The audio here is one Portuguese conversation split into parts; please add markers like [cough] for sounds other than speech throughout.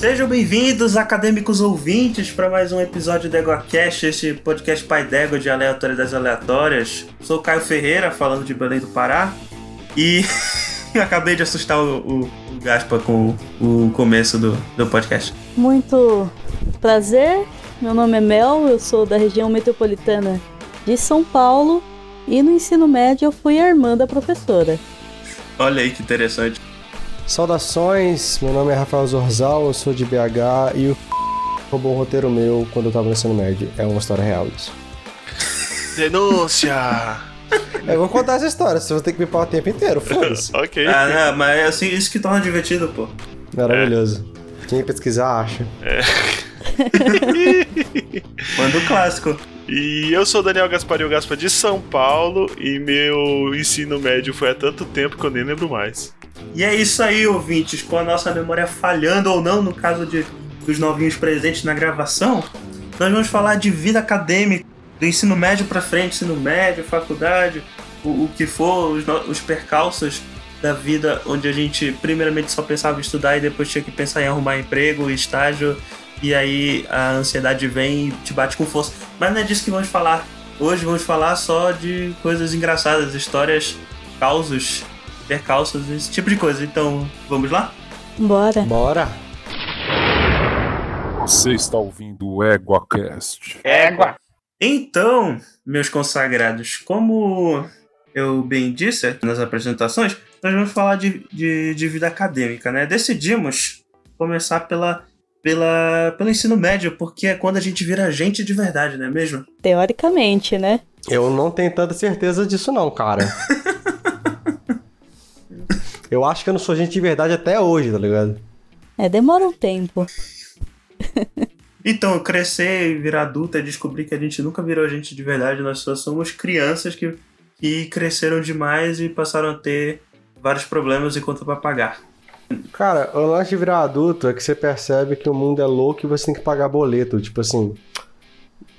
Sejam bem-vindos, acadêmicos ouvintes, para mais um episódio do EgoCast, este podcast pai d'égua de aleatoriedades aleatórias. Sou o Caio Ferreira, falando de Belém do Pará, e [laughs] acabei de assustar o, o, o Gaspa com o, o começo do, do podcast. Muito prazer, meu nome é Mel, eu sou da região metropolitana de São Paulo e no ensino médio eu fui a irmã da professora. Olha aí que interessante. Saudações, meu nome é Rafael Zorzal, eu sou de BH e o [laughs] roubou um roteiro meu quando eu tava no ensino médio. É uma história real isso. Denúncia! Eu vou contar essa história, você vai ter que me parar o tempo inteiro, foda-se. [laughs] ok. Ah, não, mas é assim, isso que torna divertido, pô. Maravilhoso. Quem pesquisar acha. Manda o clássico. E eu sou Daniel Gasparinho Gaspa de São Paulo e meu ensino médio foi há tanto tempo que eu nem lembro mais. E é isso aí, ouvintes. Com a nossa memória falhando ou não, no caso de, dos novinhos presentes na gravação, nós vamos falar de vida acadêmica, do ensino médio pra frente, ensino médio, faculdade, o, o que for, os, os percalços da vida, onde a gente primeiramente só pensava em estudar e depois tinha que pensar em arrumar emprego, estágio, e aí a ansiedade vem e te bate com força. Mas não é disso que vamos falar. Hoje vamos falar só de coisas engraçadas, histórias, causos, percalços, esse tipo de coisa. Então, vamos lá? Bora. Bora! Você está ouvindo o EguaCast. Égua! Então, meus consagrados, como eu bem disse nas apresentações, nós vamos falar de, de, de vida acadêmica, né? Decidimos começar pela, pela, pelo ensino médio, porque é quando a gente vira gente de verdade, não é mesmo? Teoricamente, né? Eu não tenho tanta certeza disso não, cara. [laughs] Eu acho que eu não sou gente de verdade até hoje, tá ligado? É, demora um tempo. Então, crescer e virar adulta e descobrir que a gente nunca virou gente de verdade, nós só somos crianças que, que cresceram demais e passaram a ter vários problemas e conta pra pagar. Cara, o lance de virar adulto é que você percebe que o mundo é louco e você tem que pagar boleto. Tipo assim.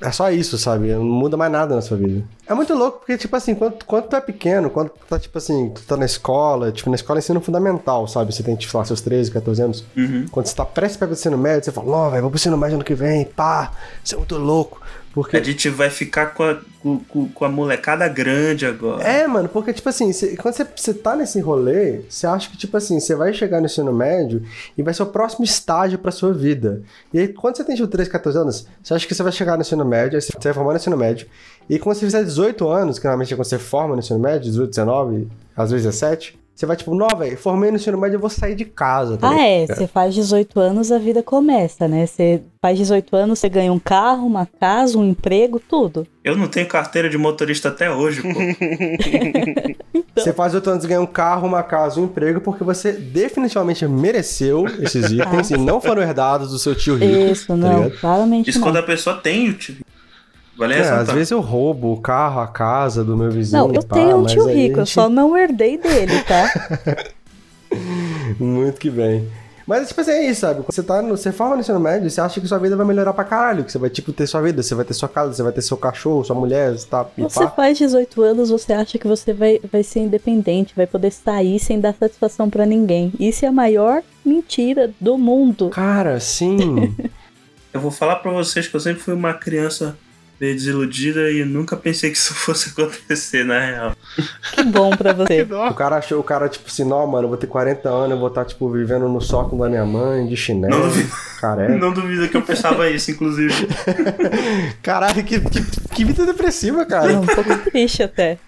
É só isso, sabe? Não muda mais nada na sua vida. É muito louco, porque, tipo assim, quando, quando tu é pequeno, quando tu tá, tipo assim, tu tá na escola, tipo, na escola é ensino fundamental, sabe? Você tem, tipo, lá, seus 13, 14 anos. Uhum. Quando você tá prestes para o ensino médio, você fala, ó, velho, vou pro ensino médio ano que vem, pá, você é muito louco. Porque A gente vai ficar com a, com, com- a molecada grande agora. É, mano, porque, tipo assim, cê- quando você, você tá nesse rolê, você acha que, tipo assim, você vai chegar no ensino médio e vai ser o próximo estágio pra sua vida. E aí, quando você tem, tipo, 13, 14 anos, você acha que você vai chegar no ensino médio, aí você vai formar no ensino médio, e quando você fizer 18 anos, que normalmente é quando você forma no ensino médio, 18, 19, às vezes 17, você vai, tipo, não, velho, formei no ensino médio, eu vou sair de casa, tá Ah, é. Você faz 18 anos, a vida começa, né? Você faz 18 anos, você ganha um carro, uma casa, um emprego, tudo. Eu não tenho carteira de motorista até hoje, pô. [laughs] Você faz 8 anos e ganha um carro, uma casa, um emprego, porque você definitivamente mereceu esses [laughs] itens e não foram herdados do seu tio rico. Isso, tá não. ligado? claramente Isso não. quando a pessoa tem o tio. Valeu É, às vezes eu roubo o carro, a casa do meu vizinho. Não, eu pá, tenho um tio rico, a eu gente- só não herdei dele, tá? [laughs] Muito que bem. Mas, tipo assim, é isso, sabe? Quando você, tá no, você forma no ensino médio, você acha que sua vida vai melhorar pra caralho. Que você vai, tipo, ter sua vida, você vai ter sua casa, você vai ter seu cachorro, sua mulher, você tá... Você pá. faz 18 anos, você acha que você vai, vai ser independente, vai poder sair sem dar satisfação pra ninguém. Isso é a maior mentira do mundo. Cara, sim. [laughs] Eu vou falar pra vocês que eu sempre fui uma criança meio desiludida e nunca pensei que isso [laughs] fosse acontecer, na real. Que bom pra você. [laughs] o cara achou, o cara, tipo assim, não, mano, eu vou ter 40 anos, eu vou estar, tipo, vivendo no sótão da minha mãe, de chinelo, Não duvido. careca. [laughs] Não duvido que eu pensava isso, inclusive. Caralho, que, que, que vida depressiva, É cara. um pouco triste até.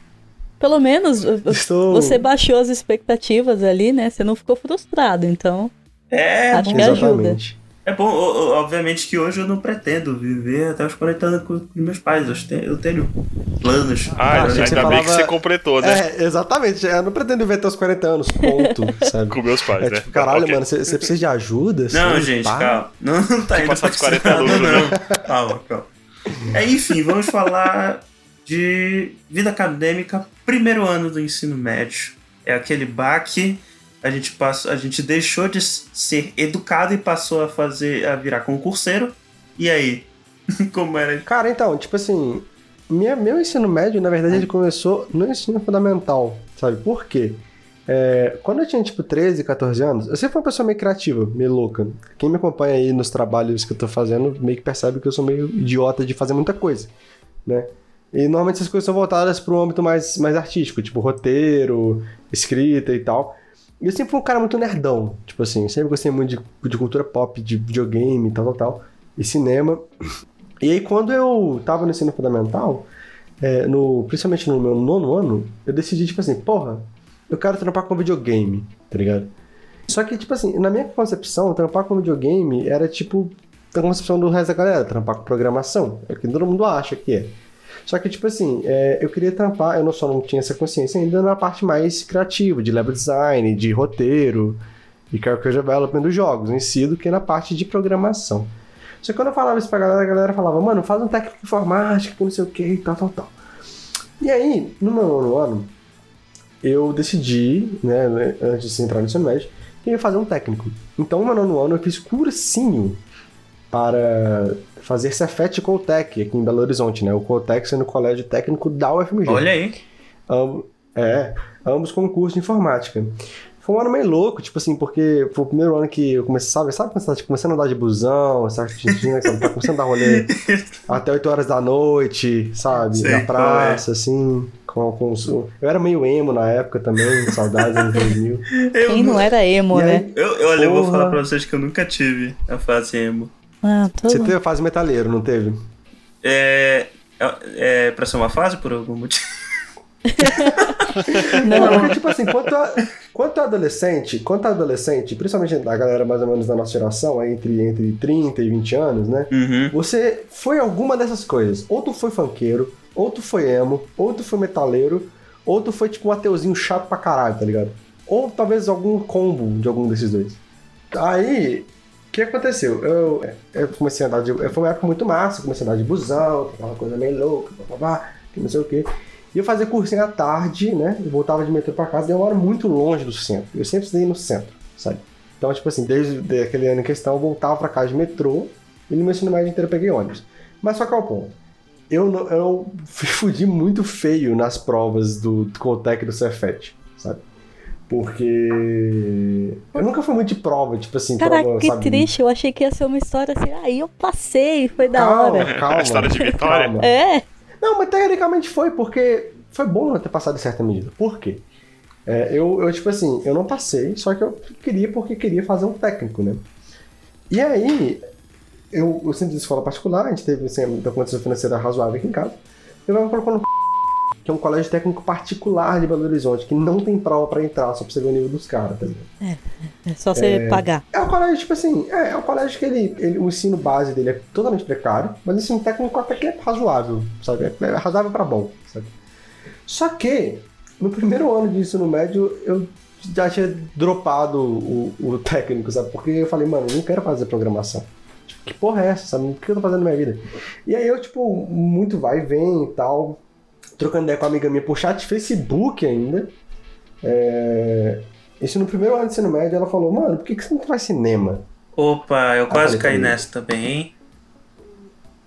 Pelo menos Estou... você baixou as expectativas ali, né? Você não ficou frustrado, então É, Acho que ajuda. É bom, obviamente que hoje eu não pretendo viver até os 40 anos com os meus pais. Eu tenho, eu tenho planos. Ah, achei ainda que você bem que falava- você completou, né? É, exatamente. Eu não pretendo viver até os 40 anos, ponto, [laughs] sabe? Com meus pais, É né? tipo, caralho, Ok. mano, você você precisa de ajuda? Não, gente, pá? calma. [laughs] Não, não tá indo passar dos 40 esse lado, lucro, não. [laughs] Calma, calma. É, enfim, vamos falar de vida acadêmica, primeiro ano do ensino médio. É aquele baque, a gente, passou, a gente deixou de ser educado e passou a fazer, a virar concurseiro. E aí? [laughs] Como era? Cara, então, tipo assim, minha, meu ensino médio, na verdade, ele começou no ensino fundamental, sabe? Por quê? É, quando eu tinha, tipo, 13, 14 anos, eu sempre fui uma pessoa meio criativa, meio louca. Quem me acompanha aí nos trabalhos que eu tô fazendo, meio que percebe que eu sou meio idiota de fazer muita coisa, né? E normalmente essas coisas são voltadas para um âmbito mais, mais artístico, tipo roteiro, escrita e tal. Eu sempre fui um cara muito nerdão, tipo assim, sempre gostei muito de, de cultura pop, de videogame tal, tal, tal, e cinema. E aí quando eu tava no ensino fundamental, é, no, principalmente no meu nono ano, eu decidi, tipo assim, porra, eu quero trampar com videogame, tá ligado? Só que, tipo assim, na minha concepção, trampar com videogame era tipo a concepção do resto da galera, trampar com programação. É o que todo mundo acha que é. Só que, tipo assim, é, eu queria trampar, eu não só não tinha essa consciência ainda na parte mais criativa, de level design, de roteiro e character development dos jogos em si, do que na parte de programação. Só que quando eu falava isso pra galera, a galera falava, mano, faz um técnico de informática, que não sei o que, tal, tal, tal. E aí, no meu nono ano, eu decidi, né, antes de entrar no ensino médio, que eu ia fazer um técnico. Então, no meu nono ano, eu fiz cursinho para fazer Cefet Coltec aqui em Belo Horizonte, né? O Coltec sendo o colégio técnico da UFMG. Olha aí. Am- é, ambos com curso de informática. Foi um ano meio louco, tipo assim, porque foi o primeiro ano que eu comecei, sabe, sabe quando você tá tipo, começando a andar de busão, sabe, tinha, tá começando a dar rolê [laughs] até 8 horas da noite, sabe, Sei na praça, assim, com, com Eu era meio emo na época também, saudades anos 2000. Eu, Quem não era emo, E aí, né? Eu, eu, olha, eu vou Porra. falar pra vocês que eu nunca tive a fase emo. Ah, todo Você teve a fase metaleiro, não teve? É, é, é pra ser uma fase por algum motivo? [laughs] Não, porque, tipo assim, quanto, a, quanto a adolescente, quanto a adolescente, principalmente a galera mais ou menos da nossa geração, aí entre, entre 30 e 20 anos, né? Uhum. Você foi alguma dessas coisas. Ou tu foi funkeiro, ou tu foi emo, ou tu foi metaleiro, ou tu foi tipo um ateuzinho chato pra caralho, tá ligado? Ou talvez algum combo de algum desses dois. Aí, que aconteceu? Eu, eu comecei a andar de. Foi uma época muito massa, comecei a andar de busão, aquela coisa meio louca, babá, que não sei o quê. E eu fazia cursinho à tarde, né? Eu voltava de metrô pra casa, e eu moro muito longe do centro. Eu sempre estudei no centro, sabe? Então, tipo assim, desde de aquele ano em questão, eu voltava pra casa de metrô, e no meu ensino médio inteiro eu peguei ônibus. Mas só que é o ponto. Eu, eu [laughs] fudi muito feio nas provas do Coltec e do Cefet, sabe? Porque. Eu nunca fui muito de prova, tipo assim, Caraca, prova, que sabe? triste. Eu achei que ia ser uma história assim. Aí eu passei, foi da Calma, hora. calma. [laughs] A história de vitória. calma. É, Não, mas tecnicamente foi, porque foi bom não ter passado em certa medida. Por quê? É, eu, eu, tipo assim, eu não passei, só que eu queria porque queria fazer um técnico, né? E aí, eu, eu sempre fiz escola particular, a gente teve assim, uma condição financeira razoável aqui em casa. Eu me colocou no que é um colégio técnico particular de Belo Horizonte, que não tem prova pra entrar, só pra você ver o nível dos caras, tá ligado? é só você pagar. É um colégio, tipo assim, é, é um colégio que ele, ele- o ensino base dele é totalmente precário, mas o ensino técnico até que é razoável, sabe? É, é razoável pra bom, sabe? Só que, no primeiro ano de ensino médio, eu já tinha dropado o, o técnico, sabe? Porque eu falei, mano, eu não quero fazer programação. Tipo, que porra é essa, sabe? O que eu tô fazendo na minha vida? E aí eu, tipo, muito vai e vem e tal, trocando ideia com uma amiga minha por chat de Facebook ainda. É... Isso no primeiro ano de ensino médio, ela falou, mano, por que, que você não faz cinema? Opa, eu quase caí nessa também, hein?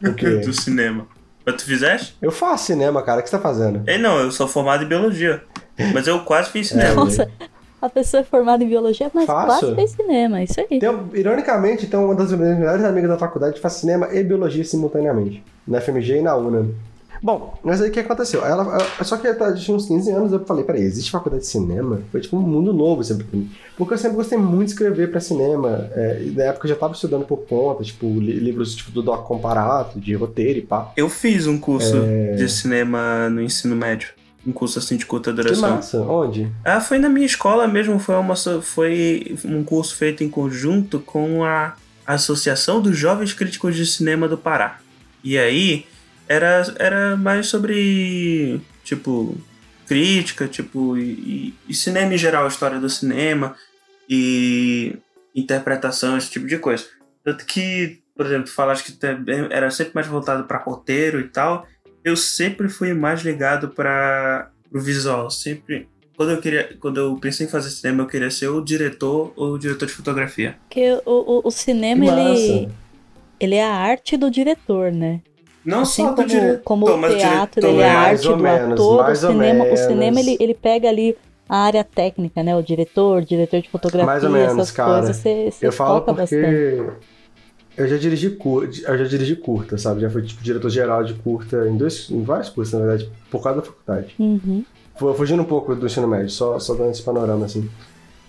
O quê? [laughs] Do cinema. Mas tu fizeste? Eu faço cinema, cara, o que você tá fazendo? Ei, não, eu sou formado em biologia. Mas eu quase fiz [laughs] cinema. Nossa, a pessoa é formada em biologia, mas Faço. quase fez cinema, isso aí. Tem, ironicamente, então, uma das minhas melhores amigas da faculdade faz cinema e biologia simultaneamente. Na FMG e na UNA. Bom, mas aí o que aconteceu? Ela, ela- só que eu tinha uns 15 anos, eu falei, peraí, existe faculdade de cinema? Foi tipo um mundo novo sempre pra mim. Porque eu sempre gostei muito de escrever pra cinema. é, na época eu já tava estudando por conta, tipo, li- livros tipo, do Doc Comparato, de roteiro e pá. Eu fiz um curso É. de cinema no ensino médio. Um curso assim de curta Que duração. massa, onde? Ah, foi na minha escola mesmo, foi, uma, foi um curso feito em conjunto com a Associação dos Jovens Críticos de Cinema do Pará. E aí era, era mais sobre, tipo, crítica, tipo, e, e cinema em geral, a história do cinema e interpretação, esse tipo de coisa. Tanto que, por exemplo, falaste que também era sempre mais voltado para roteiro e tal. Eu sempre fui mais ligado para o visual, sempre quando eu queria, quando eu pensei em fazer cinema, eu queria ser o diretor ou o diretor de fotografia. Porque o, o, o cinema, ele, ele é a arte do diretor, né? Não Assim só como, diretor, como o teatro, diretor ele é a arte do menos, ator, o cinema, o cinema ele, ele pega ali a área técnica, né? O diretor, diretor de fotografia, Mais ou menos, essas cara. coisas, você, você Eu falo porque bastante. eu já dirigi curta, eu já dirigi curta, sabe? Já fui tipo diretor geral de curta em dois, em vários cursos, na verdade, por causa da faculdade. Uhum. Fu- Fugindo um pouco do ensino médio, só, só dando esse panorama, assim.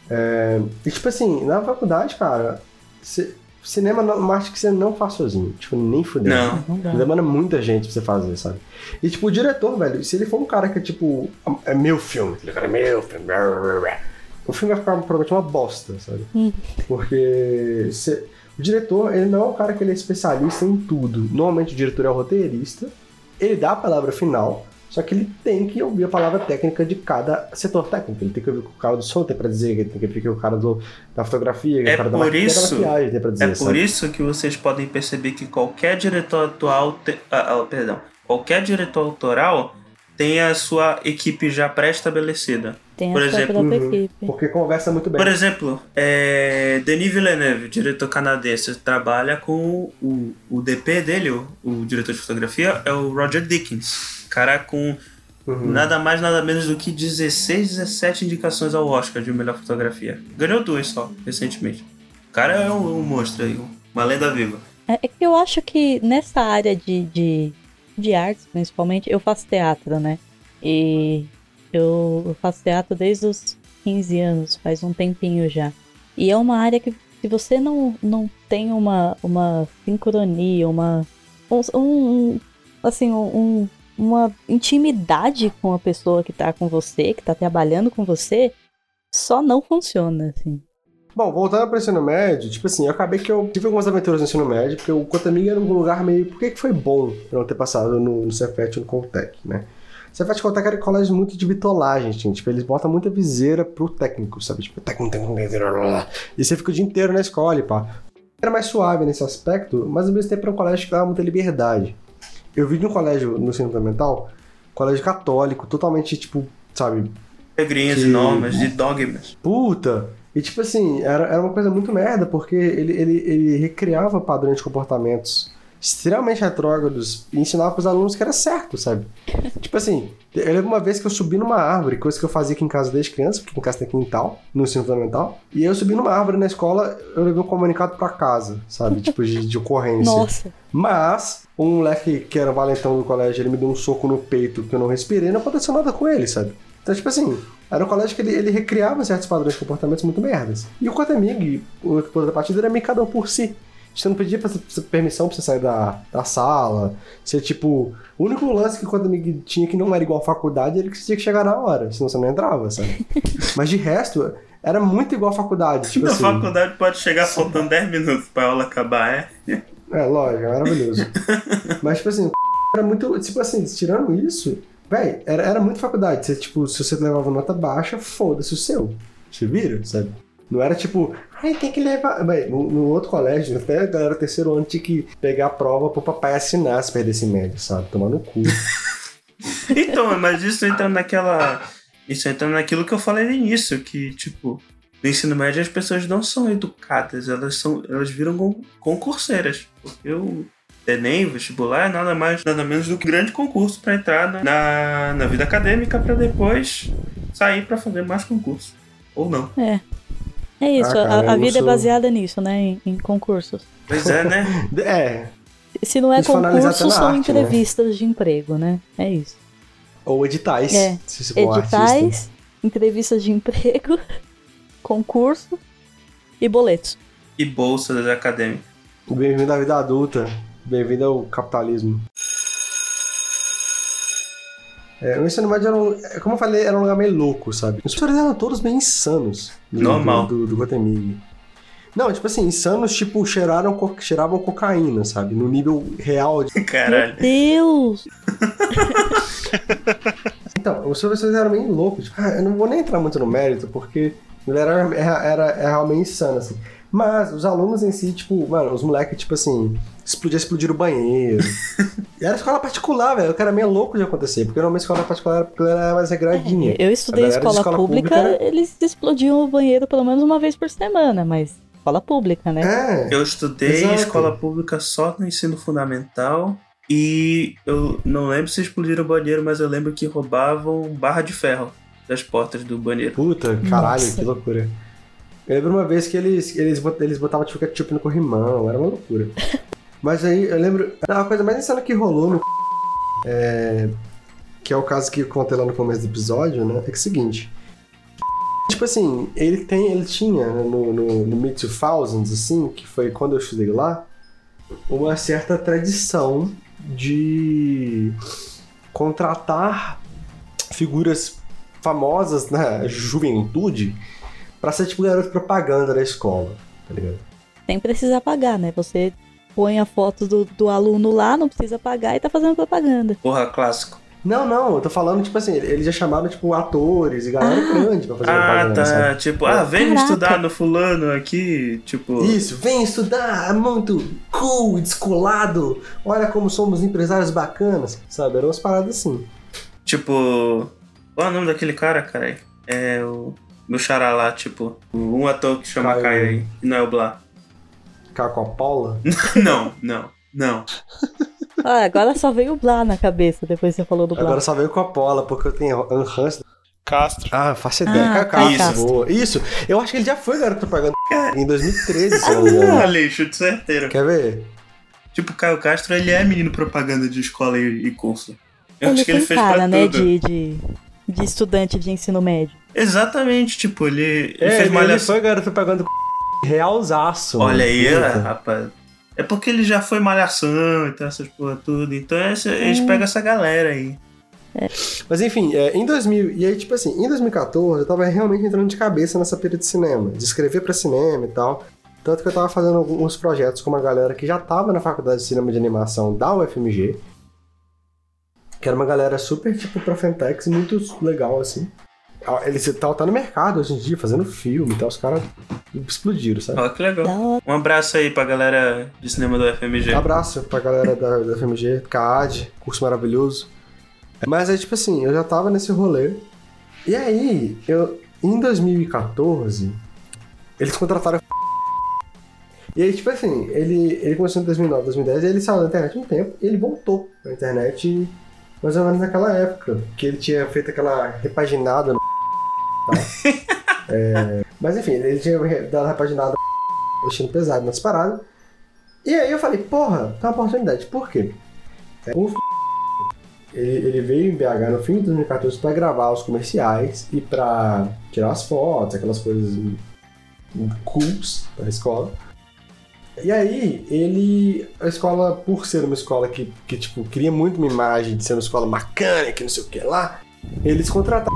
É, e, tipo assim, na faculdade, cara, cê- cinema é uma arte que você não faz sozinho. Tipo, nem fudendo. Não. Não dá. Demanda muita gente pra você fazer, sabe? E, tipo, o diretor, velho, se ele for um cara que é, tipo, é meu filme, ele cara, é meu filme, blá, blá, blá, o filme vai ficar provavelmente uma bosta, sabe? Hum. Porque se- o diretor, ele não é um cara que ele é especialista em tudo. Normalmente o diretor é o roteirista, ele dá a palavra final, só que ele tem que ouvir a palavra técnica de cada setor técnico. Ele tem que ouvir o que o cara do som tem pra dizer, ele tem que ouvir o que o cara do, da fotografia, É o cara da isso- da maquiagem tem pra dizer, É por sabe? isso que vocês podem perceber que qualquer diretor atual, te- ah, ah, perdão, qualquer diretor autoral tem a sua equipe já pré-estabelecida. Tem Por a sua exemplo, própria uhum. equipe. Porque conversa muito bem. Por exemplo, é, Denis Villeneuve, diretor canadense, trabalha com o, o DP dele, o, o diretor de fotografia, é o Roger Dickens. Cara com Uhum. nada mais, nada menos do que 16, 17 indicações ao Oscar de melhor fotografia. Ganhou duas só, recentemente. O cara é um, um monstro aí, uma lenda viva. É, que eu acho que nessa área de, de, de artes, principalmente, eu faço teatro, né? E eu, eu faço teatro desde os 15 anos, faz um tempinho já. E é uma área que se você não, não tem uma, uma sincronia, uma. Um, um- assim, um, uma intimidade com a pessoa que tá com você, que tá trabalhando com você, só não funciona, assim. Bom, voltando para o ensino médio, tipo assim, eu acabei que eu tive algumas aventuras no ensino médio, porque o Cotamig era um lugar meio. Por que, que foi bom eu não ter passado no, no Cefet e no Coltec, né? Cefet e Coltec era colégio muito de bitolagem, gente. Tipo, eles botam muita viseira pro técnico, sabe? Tipo, técnico, técnico, técnico. E você fica o dia inteiro na escola e pá. Era mais suave nesse aspecto, mas ao mesmo tempo era um colégio que dava muita liberdade. Eu vi de um colégio no ensino fundamental, colégio católico, totalmente, tipo, sabe, Regrinhas Que- e normas, de dogmas. Puta! E tipo assim, era, era uma coisa muito merda, porque ele, ele, ele recriava padrões de comportamentos extremamente retrógrados e ensinava pros alunos que era certo, sabe? [laughs] tipo assim, eu lembro uma vez que eu subi numa árvore, coisa que eu fazia aqui em casa desde criança, porque em casa tem quintal, no ensino fundamental, e eu subi numa árvore na escola, eu levei um comunicado pra casa, sabe? Tipo, de, de ocorrência. [laughs] Nossa, Mas, um moleque que era valentão do colégio, ele me deu um soco no peito que eu não respirei, não aconteceu nada com ele, sabe? Então, tipo assim, era um colégio que ele, ele recriava certos padrões de comportamentos muito merdas. E o Cotamig, o outro da partida, era meio cada um por si. Você não pedia pra, permissão pra você sair da, da sala. Você, tipo, o único lance que o Cotamig tinha que não era igual à faculdade era que você tinha que chegar na hora, senão você não entrava, sabe? [laughs] Mas de resto, era muito igual à faculdade. Tipo Na assim, faculdade pode chegar faltando 10 minutos pra aula acabar, é? É, lógico, é maravilhoso. [laughs] Mas, tipo assim, [laughs] era muito. Tipo assim, tirando isso, véi, era, era muito faculdade. Você, tipo, se você levava nota baixa, foda-se o seu. Se vira, sabe? Não era tipo, ai, tem que levar. Véi, no, no outro colégio, até a galera do terceiro ano tinha que pegar a prova pro papai assinar se perdesse média, sabe? Tomar no cu. [laughs] Então, mas isso entra naquela. Isso entra naquilo que eu falei no início, que, tipo, no ensino médio as pessoas não são educadas, elas são. Elas viram con- concurseiras. Porque o Enem, o vestibular, é nada mais, nada menos do que um grande concurso para entrar na, na, na vida acadêmica para depois sair para fazer mais concurso. Ou não. é. É isso, Ah, cara, a, a vida é sou- baseada nisso, né? Em, em concursos. Pois é, né? [laughs] É, Se não é Isso analisar concurso, são arte, né? entrevistas de emprego, né? É isso. ou editais. É, Se você for artista. Editais, entrevistas de emprego, [laughs] concurso e boletos. E bolsas acadêmicas. Bem-vindo à vida adulta. Bem-vindo ao capitalismo. É, o ensino médio era um, é, como eu falei, era um lugar meio louco, sabe? Os professores eram todos bem insanos. do- Normal. Do, do, do. Não, tipo assim, insanos, tipo, cheiraram, co- cheiravam cocaína, sabe? No nível real. de- [laughs] Caralho. Meu Deus! [laughs] Então, os professores eram meio loucos. Tipo, ah, eu não vou nem entrar muito no mérito, porque ele era, era, era, era realmente insano, assim. Mas os alunos em si, tipo, mano, os moleques, tipo assim, explodir, explodir o banheiro. e [laughs] era escola particular, velho. O cara meio louco de acontecer, porque normalmente escola particular porque ela era mais regradinha. Eu estudei escola, escola pública, pública eles explodiam o banheiro pelo menos uma vez por semana, mas escola pública, né? É. Eu estudei Exato. escola pública só no ensino fundamental. E eu não lembro se explodiram o banheiro, mas eu lembro que roubavam barra de ferro. das portas do banheiro. Puta, caralho, Nossa. que loucura. Eu lembro uma vez que eles, eles, eles botavam tipo ketchup no corrimão, era uma loucura. [laughs] Mas aí eu lembro. Não, a coisa mais insana que rolou no. É, que é o caso que eu contei lá no começo do episódio, né? É que é o seguinte. Tipo assim, ele tem, ele tinha né, no, no, no Mid 2000s, assim, que foi quando eu estudei lá, uma certa tradição de contratar figuras famosas na juventude pra ser tipo garoto propaganda da escola, tá ligado? Sem precisar pagar, né? Você põe a foto do, do aluno lá, não precisa pagar e tá fazendo propaganda. Porra, clássico. Não, não, eu tô falando, tipo assim, eles já chamaram, tipo, atores e galera Ah. grande pra fazer Ah, propaganda, tá. sabe? Tipo, ah, vem Caraca. estudar no fulano aqui. Tipo. Isso, vem estudar, é muito cool, descolado, olha como somos empresários bacanas, sabe? Eram umas paradas assim. Tipo. Qual é o nome daquele cara, cara? É o. Meu xará lá, tipo. Um ator que chama Caio. Caio aí. E não é o Blá. Cacopola. [laughs] não, não, não. Ah, agora só veio o Blá na cabeça depois que você falou do Blá. Agora só veio Coppola, porque eu tenho ranço. Castro. Ah, faço ideia. Ah, Caio Caio Castro. Isso, eu acho que ele já foi garoto propaganda em 2013, se eu não me engano. Ah, de certeiro. Quer ver? Tipo, o Caio Castro, ele é menino propaganda de escola e, e curso. Eu ele acho que ele fez cara, pra né, tudo. de, de, de estudante de ensino médio. Exatamente, tipo, ele, ele É, fez ele, ele foi garoto propaganda realzaço. Olha aí, mano. é, rapaz. É porque ele já foi malhação, então essas porra tudo. Então esse- eles pegam essa galera aí. Mas enfim, é, em 2000, e aí tipo assim, em 2014 eu tava realmente entrando de cabeça nessa pira de cinema, de escrever pra cinema e tal. Tanto que eu tava fazendo alguns projetos com uma galera que já tava na faculdade de cinema de animação da UFMG. Que era uma galera super, tipo, pra Fentex, muito legal, assim. Ah, Eles tá, tá no mercado hoje em dia, fazendo filme e tal, os caras explodiram, sabe? Ó, que legal. Um abraço aí pra galera de cinema do FMG. Abraço pra galera da, da FMG, CAD, curso maravilhoso. Mas aí, tipo assim, eu já tava nesse rolê. E aí, eu, em 2014, eles contrataram. E aí, tipo assim, ele, ele começou em 2009, 2010, e ele saiu da internet um tempo, e ele voltou pra internet mais ou menos naquela época, que ele tinha feito aquela repaginada no. [laughs] Tá? É, mas enfim, ele tinha dado repaginada mexendo [laughs] pesado nas paradas. E aí eu falei, porra, tem uma oportunidade. Por quê? É, O [laughs] ele, ele veio em BH no fim de 2014 pra gravar os comerciais e pra tirar as fotos, aquelas coisas cools da escola. E aí, ele. A escola, por ser uma escola que, que tipo, cria muito uma imagem de ser uma escola bacana, que não sei o que lá, eles contrataram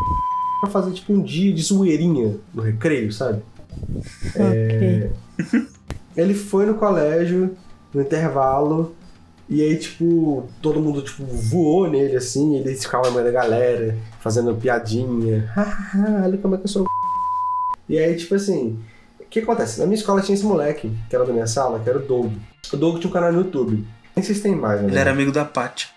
pra fazer tipo um dia de zoeirinha no recreio, sabe? Ok. Ele foi no colégio, no intervalo, e aí, tipo, todo mundo, tipo, voou nele, assim, ele ficava no meio da galera, fazendo piadinha. [laughs] Hahaha, olha como é que eu sou. [laughs] E aí, tipo assim, que acontece? Na minha escola tinha esse moleque, que era da minha sala, que era o Doug. O Doug tinha um canal no YouTube. Nem sei se tem mais, né? Ele era amigo da Paty.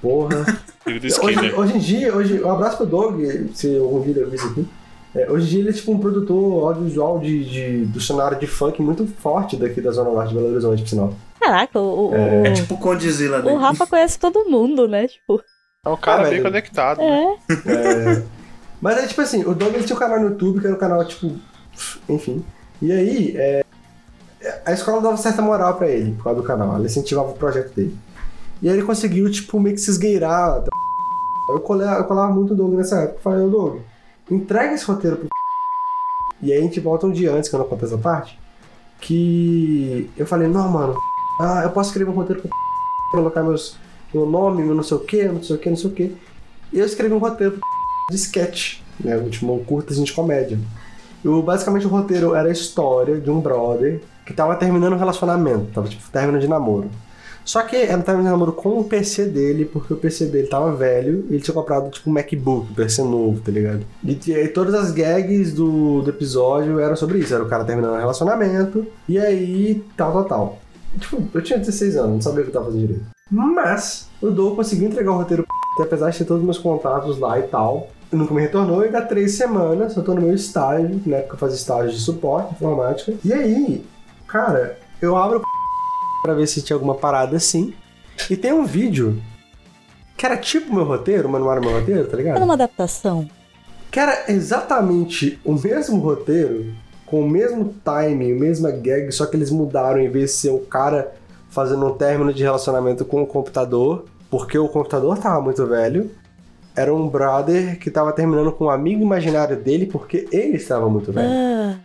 Porra. [laughs] Amigo do Hoje, hoje em dia, hoje, um abraço pro Doug, se algum ele ouvir isso aqui. É, hoje em dia ele é tipo um produtor audiovisual de, de, do cenário de funk muito forte daqui da Zona Norte de Belo Horizonte, por sinal. Caraca, o, o, É o, tipo o Condzilla o dele. Rafa conhece todo mundo, né? Tipo, É um cara Ah, bem velho. conectado. né? é. É, mas é tipo assim, o Doug ele tinha um canal no YouTube, que era um canal tipo. Enfim. E aí, é, a escola dava certa moral pra ele por causa do canal, ela incentivava o projeto dele. E aí ele conseguiu, tipo, meio que se esgueirar. Eu colava, eu colava muito o Doug nessa época. Eu falei, ô Doug, entrega esse roteiro pro. E aí a gente volta um dia antes, que eu não contei essa parte. Que eu falei, não, mano, ah, eu posso escrever um roteiro pro colocar meus, meu nome, meu não sei o que, não sei o que, não sei o que. E eu escrevi um roteiro de sketch, né? Tipo, um curtas de comédia. Eu, basicamente o roteiro era a história de um brother que tava terminando um relacionamento, tava tipo término de namoro. Só que era um término de namoro com o PC dele, porque o PC dele tava velho e ele tinha comprado tipo um MacBook, um PC novo, tá ligado? E, e aí todas as gags do, do episódio eram sobre isso, era o cara terminando um relacionamento, e aí tal, tal, tal. Tipo, eu tinha 16 anos, não sabia o que eu tava fazendo direito. Mas o Doug conseguiu entregar o roteiro apesar de ter todos os meus contatos lá e tal, nunca me retornou e dá três semanas eu tô no meu estágio, né? Porque eu fazia estágio de suporte informática. E aí, cara, eu abro o pra ver se tinha alguma parada assim. E tem um vídeo que era tipo meu roteiro, mas não era meu roteiro, tá ligado? Era uma adaptação. que era exatamente o mesmo roteiro, com o mesmo time, a mesma gag, só que eles mudaram em vez de ser o cara fazendo um término de relacionamento com o computador, porque o computador tava muito velho. Era um brother que tava terminando com um amigo imaginário dele porque ele estava muito velho, Ah,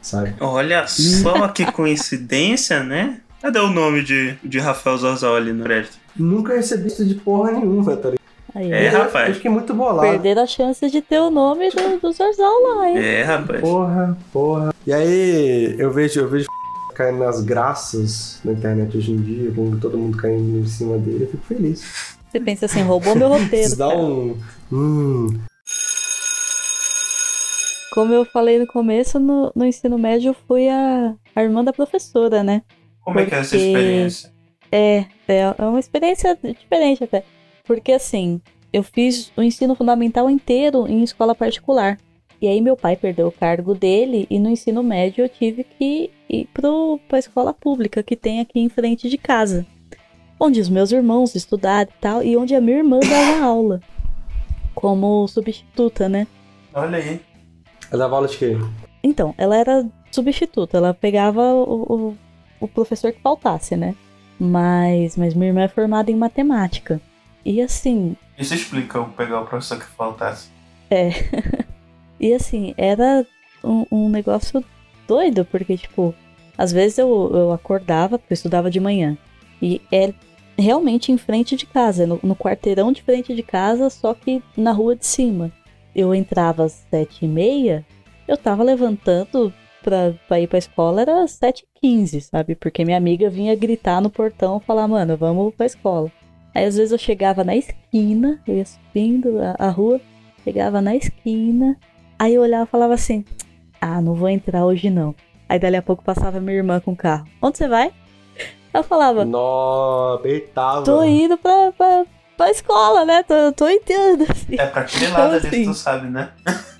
sabe? Olha só que coincidência, né? Cadê o nome de, de Rafael Zorzoli no crédito? Nunca recebi isso de porra nenhuma, tá ligado? aí, É, ó. rapaz. Eu fiquei muito bolado. Perderam a chance de ter o nome do, do Zorzal lá, hein? É, rapaz. Porra, porra. E aí, eu vejo, eu vejo caindo nas graças na internet hoje em dia, com todo mundo caindo em cima dele, eu fico feliz. Você pensa assim, roubou meu roteiro. Dá cara. um. Hum. Como eu falei no começo, no, no ensino médio eu fui a, a irmã da professora, né? Como é que é essa Porque- experiência? É, é é uma experiência diferente até. Porque assim, eu fiz o ensino fundamental inteiro em escola particular. E aí meu pai perdeu o cargo dele e no ensino médio eu tive que ir pro, pra escola pública que tem aqui em frente de casa. Onde os meus irmãos estudaram e tal, e onde a minha irmã dava aula. Como substituta, né? Olha aí. Ela dava aula de quê? Então, ela era substituta, ela pegava o, o, o professor que faltasse, né? Mas, mas minha irmã é formada em matemática. E assim, Isso explica o pegar o professor que faltasse. [laughs] e assim, era um, um negócio doido, porque, tipo, às vezes eu, eu acordava, porque eu estudava de manhã, e é realmente em frente de casa, no, no quarteirão de frente de casa, só que na rua de cima. Eu entrava às sete e meia, eu tava levantando pra, pra ir pra escola, era sete e quinze, sabe? Porque minha amiga vinha gritar no portão, falar, mano, vamos pra escola. Aí às vezes eu chegava na esquina, eu ia subindo a, a rua, chegava na esquina, aí eu olhava e falava assim, ah, não vou entrar hoje não. Aí dali a pouco passava minha irmã com o carro. Onde você vai? Eu falava, Nó, apertava. tô indo pra, pra, pra escola, né? Tô, tô indo. Assim. É pra aquele lado ali, assim? tu sabe, né? [laughs]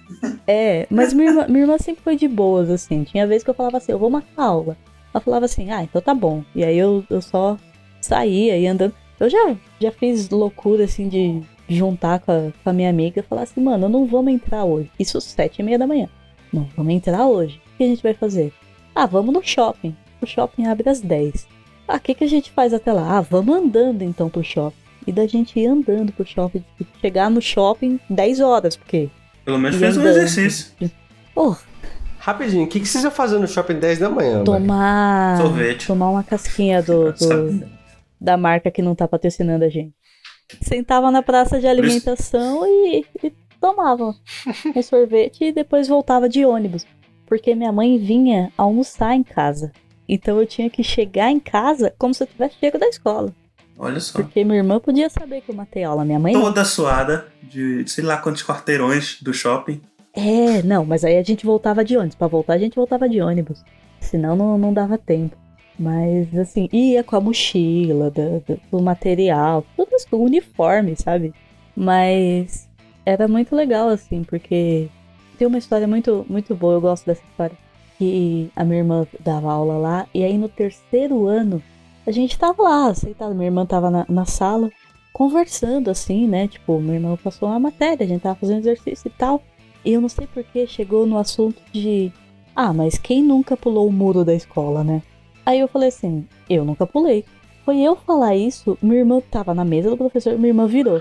É, mas minha irmã, minha irmã sempre foi de boas, assim. Tinha vezes que eu falava assim, eu vou marcar aula. Ela falava assim, ah, então tá bom. E aí eu, eu só saía e andando. Eu já, já fiz loucura, assim, de juntar com a, com a minha amiga e falar assim, mano, não vamos entrar hoje. Isso sete e meia da manhã. Não, vamos entrar hoje. O que a gente vai fazer? Ah, vamos no shopping. O shopping abre às 10. Ah, o que, que a gente faz até lá? Ah, vamos andando então pro shopping. E da gente ir andando pro shopping, tipo, chegar no shopping 10 horas, porque. Pelo menos fez um andando. exercício. Oh, Rapidinho, o que, que vocês iam fazer no shopping 10 da manhã? tomar. Sorvete. Tomar uma casquinha do, [laughs] do- da marca que não tá patrocinando a gente. Sentava na praça de alimentação e, e tomava um sorvete e depois voltava de ônibus. Porque minha mãe vinha almoçar em casa. Então eu tinha que chegar em casa como se eu tivesse chego da escola. Olha só. Porque minha irmã podia saber que eu matei aula, minha mãe não. Toda suada de sei lá quantos quarteirões do shopping. É, não, mas aí a gente voltava de ônibus. Pra voltar a gente voltava de ônibus. Senão não, não dava tempo. Mas assim, ia com a mochila, do, do- do material, tudo isso, o uniforme, sabe? Mas era muito legal, assim, porque tem uma história muito, muito boa, eu gosto dessa história. Que a minha irmã dava aula lá, e aí no terceiro ano, a gente tava lá, sentada, minha irmã tava na, na sala, conversando, assim, né? Tipo, minha irmã passou uma matéria, a gente tava fazendo exercício e tal. E eu não sei por que chegou no assunto de. Ah, mas quem nunca pulou o muro da escola, né? Aí eu falei assim: eu nunca pulei. Foi eu falar isso, minha irmã tava na mesa do professor, minha irmã virou.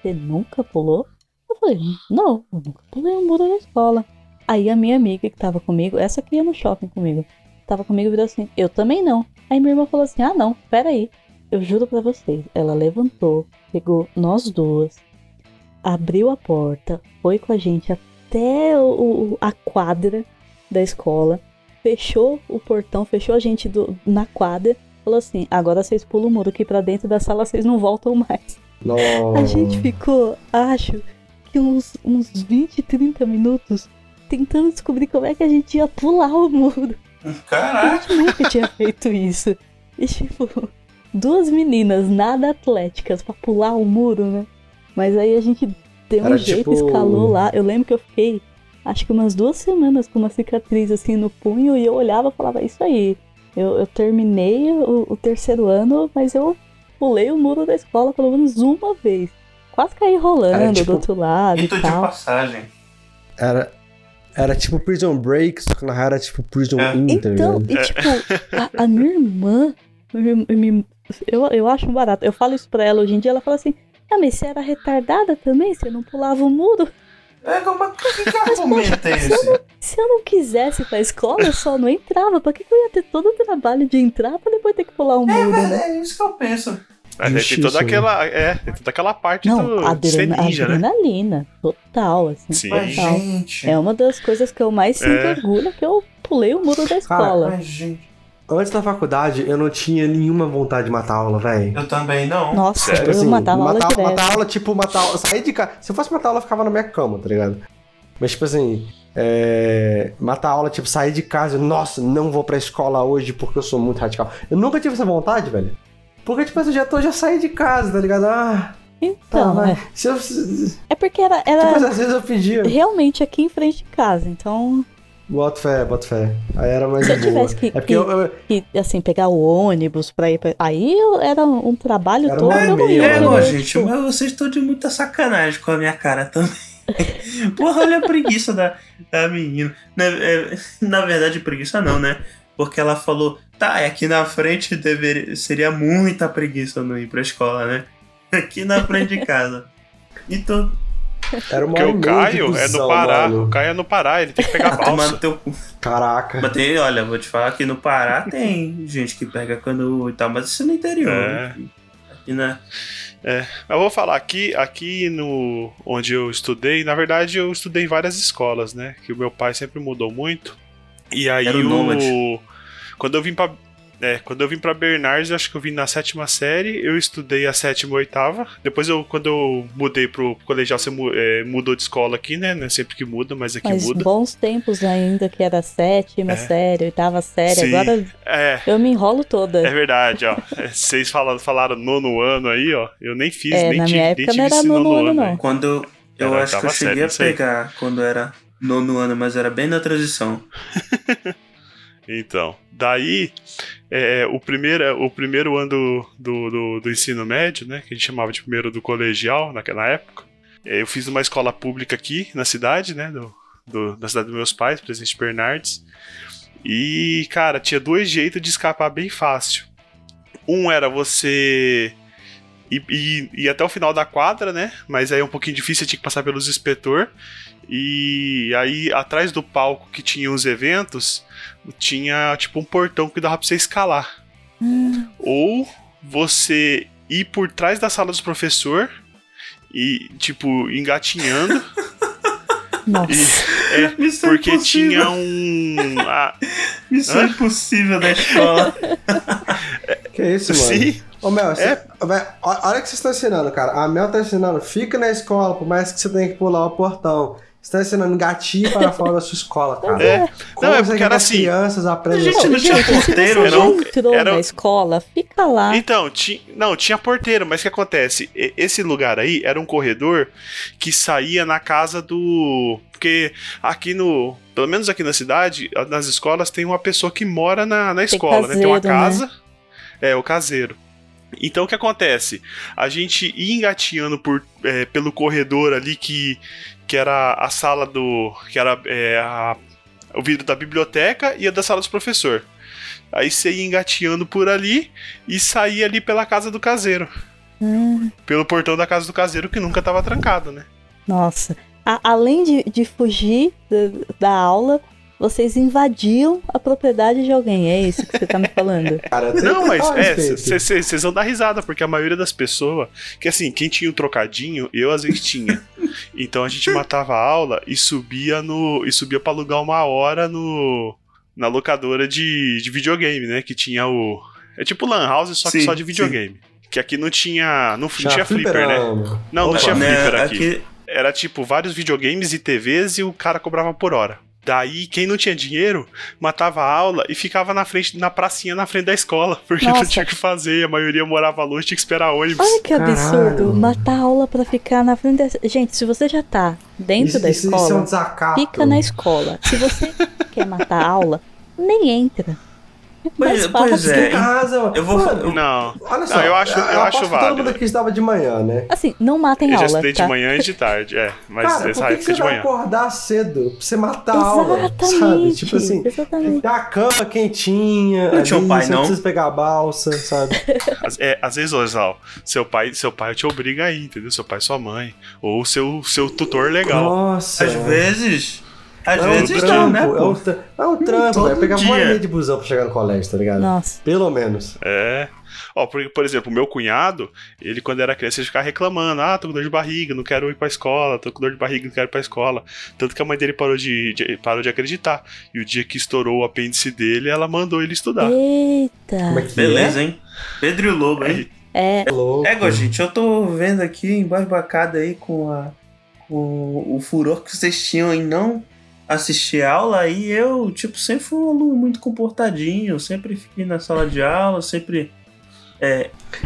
Você nunca pulou? Eu falei: não, eu nunca pulei o muro da escola. Aí a minha amiga que tava comigo, essa que ia no shopping comigo, tava comigo e virou assim: eu também não. Aí minha irmã falou assim: ah, não, peraí. Eu juro pra vocês. Ela levantou, pegou nós duas, abriu a porta, foi com a gente até o, a quadra da escola, fechou o portão, fechou a gente do- na quadra, falou assim: agora vocês pulam o muro aqui pra dentro da sala, vocês não voltam mais. Nossa. A gente ficou, acho que uns, uns 20, 30 minutos tentando descobrir como é que a gente ia pular o muro. A Caraca! gente nunca tinha feito isso. E tipo, duas meninas nada atléticas pra pular o muro, né? Mas aí a gente deu um Era jeito, tipo- escalou lá. Eu lembro que eu fiquei, acho que umas duas semanas com uma cicatriz assim no punho e eu olhava e falava, isso aí. Eu, eu terminei o, o terceiro ano, mas eu pulei o muro da escola pelo menos uma vez. Quase caí rolando Era tipo- do outro lado e Rito de tal. passagem. Era, era tipo Prison Break, só que na real era tipo Prison É. Tá Então, ligado? e tipo, a, a minha irmã, me- me- eu, eu acho barato. Eu falo isso pra ela hoje em dia, ela fala assim: Ah, mas você era retardada também? Você não pulava o muro? É, como que, que argumento é Se eu, esse? não, se eu não quisesse ir pra escola, eu só não entrava. Pra que, que eu ia ter todo o trabalho de entrar pra depois ter que pular um muro, né? É, é isso que eu penso. Mas aí tem toda né? aquela. É, tem toda aquela parte Não, do adrena, ninja, né? adrenalina, total, assim. Sim. Total. gente. É uma das coisas que eu mais sinto É. orgulho, que eu pulei o muro da escola. Mas, gente. Antes da faculdade, eu não tinha nenhuma vontade de matar aula, velho. Eu também não. Nossa, Sério? eu matava aula matar, direto. matar aula, tipo, matar aula. Sair de casa. Se eu fosse matar aula, eu ficava na minha cama, tá ligado? Mas, tipo assim, é, matar aula, tipo, sair de casa, nossa, não vou pra escola hoje porque eu sou muito radical. Eu nunca tive essa vontade, velho. Porque, tipo, eu já tô, já saí de casa, tá ligado? Ah, tá, Então, vai. é. Se eu, É porque era, tipo, era às vezes eu pedia. realmente aqui em frente de casa, então Boto fé, boto fé. Aí era mais Se eu boa. tivesse que- É porque que- eu, eu- E, assim, pegar o ônibus pra ir pra... Aí era um, um trabalho Era todo. eu não ia, É, ó, né? gente, Tipo, mas vocês estão de muita sacanagem com a minha cara também. [laughs] Porra, olha a preguiça da, da menina. Na, é, na verdade, preguiça não, né? Porque ela falou, tá, é aqui na frente deveria, seria muita preguiça não ir pra escola, né? [laughs] Aqui na frente de casa. Então, era Porque o Caio é no Pará. mano. O Caio é no Pará, ele tem que pegar [laughs] balsa. teu. Caraca. Mas tem, olha, vou te falar que no Pará tem gente que pega canoa e tal, mas isso é no interior. É. Aqui, aqui na, Eu vou falar aqui, aqui no onde eu estudei, na verdade eu estudei em várias escolas, né? Que o meu pai sempre mudou muito. E aí Era o o quando eu vim para é, quando eu vim para Bernardes, eu acho que eu vim na sétima série, eu estudei a sétima e oitava. Depois eu quando eu mudei pro colegial, você mu- é, mudou de escola aqui, né? Não é sempre que muda, mas aqui Mas muda. bons tempos ainda, que era sétima É. série, oitava série. Sim. Agora É, eu me enrolo toda. é verdade, ó. É, Vocês falaram, falaram nono ano aí, ó. Eu nem fiz, É, nem na tive, minha nem época tive não era esse nono ano, não. velho. Quando eu, Era acho que eu oitava série, cheguei a não pegar quando era nono ano, mas era bem na transição. [laughs] Então, daí, é, o, primeiro, o primeiro ano do, do, do- do ensino médio, né, que a gente chamava de primeiro do colegial naquela época, é, eu fiz uma escola pública aqui na cidade, né, do, do- da cidade dos meus pais, Presidente Bernardes, e, cara, tinha dois jeitos de escapar bem fácil. Um era você ir, ir- ir até o final da quadra, né, mas aí é um pouquinho difícil, você tinha que passar pelos inspetor, e aí atrás do palco que tinha os eventos, tinha tipo um portão que dava pra você escalar. Ou você ir por trás da sala dos professor e, tipo, engatinhando. [laughs] Nossa. e, é, Missão porque impossível. tinha um. ah, [laughs] Missão Hã? impossível da escola. [laughs] Que isso, mano? sim, Ô, Mel, você, É. Olha o que vocês estão ensinando, cara. A Mel tá ensinando, fica na escola, por mais que você tenha que pular o portão. Você tá ensinando gatinho para fora da sua escola, [laughs] cara. É. Como Não, é porque era assim. crianças aprendem Gente, a não tinha Gente, porteiro, você não? entrou Era- na escola, fica lá. Então, ti, não, tinha porteiro, mas o que acontece? Esse lugar aí era um corredor que saía na casa do. Porque aqui no. Pelo menos aqui na cidade, nas escolas, tem uma pessoa que mora na, na escola, né? Tem uma caseiro, né? casa. É, o caseiro. Então o que acontece? A gente ia engatinhando por, é, pelo corredor ali que, que era a sala do. que era é, a- o vidro da biblioteca e a da sala dos professor. Aí você ia engateando por ali e saía ali pela casa do caseiro. Hum, Pelo portão da casa do caseiro que nunca tava trancado, né? nossa. A- além de, de fugir da, da aula, vocês invadiam a propriedade de alguém. É isso que você tá me falando. [laughs] Cara, Não, mas total é, vocês vão dar risada, porque a maioria das pessoas, que assim, quem tinha o trocadinho, eu às vezes tinha. Então a gente matava a aula e subia no. e subia pra alugar uma hora no. na locadora de, de videogame, né? Que tinha o. É tipo Lan House, só que Sim, só de videogame. Que aqui não tinha. Não, não Já tinha flipper, né? Não, não Opa. tinha Né, flipper aqui. aqui- Era tipo vários videogames e TVs e o cara cobrava por hora. Daí, quem não tinha dinheiro, matava a aula e ficava na frente, na pracinha na frente da escola, [laughs] porque não Nossa. tinha o que fazer, a maioria morava longe, tinha que esperar ônibus. Olha que absurdo. Caralho. Matar a aula pra ficar na frente da... Gente, se você já tá dentro Isso, da isso- isso é um escola, fica na escola. Se você [laughs] quer matar a aula, nem entra. Pois, pois que é. Em casa, mano. Eu vou. Mano, eu- Não. Olha só, Não, eu acho, eu acho que Todo mundo válido. aqui estava de manhã, né? Assim, não matem Eu já aula, estudei de tá? manhã e de tarde, é. Mas Cara, essa por que, que você de vai manhã. acordar cedo pra você matar a aula? Exatamente. Sabe? Tipo assim, exatamente. Tá a cama quentinha, Não ali, tinha um pai, você não? precisa pegar a balsa, sabe? [laughs] Às- É, às vezes, Osal, seu pai, seu pai te obriga a ir, entendeu? Seu pai, sua mãe. Ou seu, seu tutor legal. Nossa. Às vezes. Às é um vezes trampo, não, né, é um, tra- é um [laughs] trampo. Pegava uma dia. e meia de busão pra chegar no colégio, tá ligado? Nossa. Pelo menos. É. Ó, por, por exemplo, o meu cunhado, ele quando era criança, ele ficava reclamando: ah, tô com dor de barriga, não quero ir pra escola, tô com dor de barriga, não quero ir pra escola. Tanto que a mãe dele parou de, de- parou de acreditar. E o dia que estourou o apêndice dele, ela mandou ele estudar. Como é Eita. que Beleza, hein? Pedro e o Lobo, hein? É, é? Louco. É, gente, eu tô vendo aqui embasbacada aí com, a, com o furor que vocês tinham em não assistir aula e eu, tipo, sempre fui um aluno muito comportadinho, sempre fiquei na sala de aula, sempre.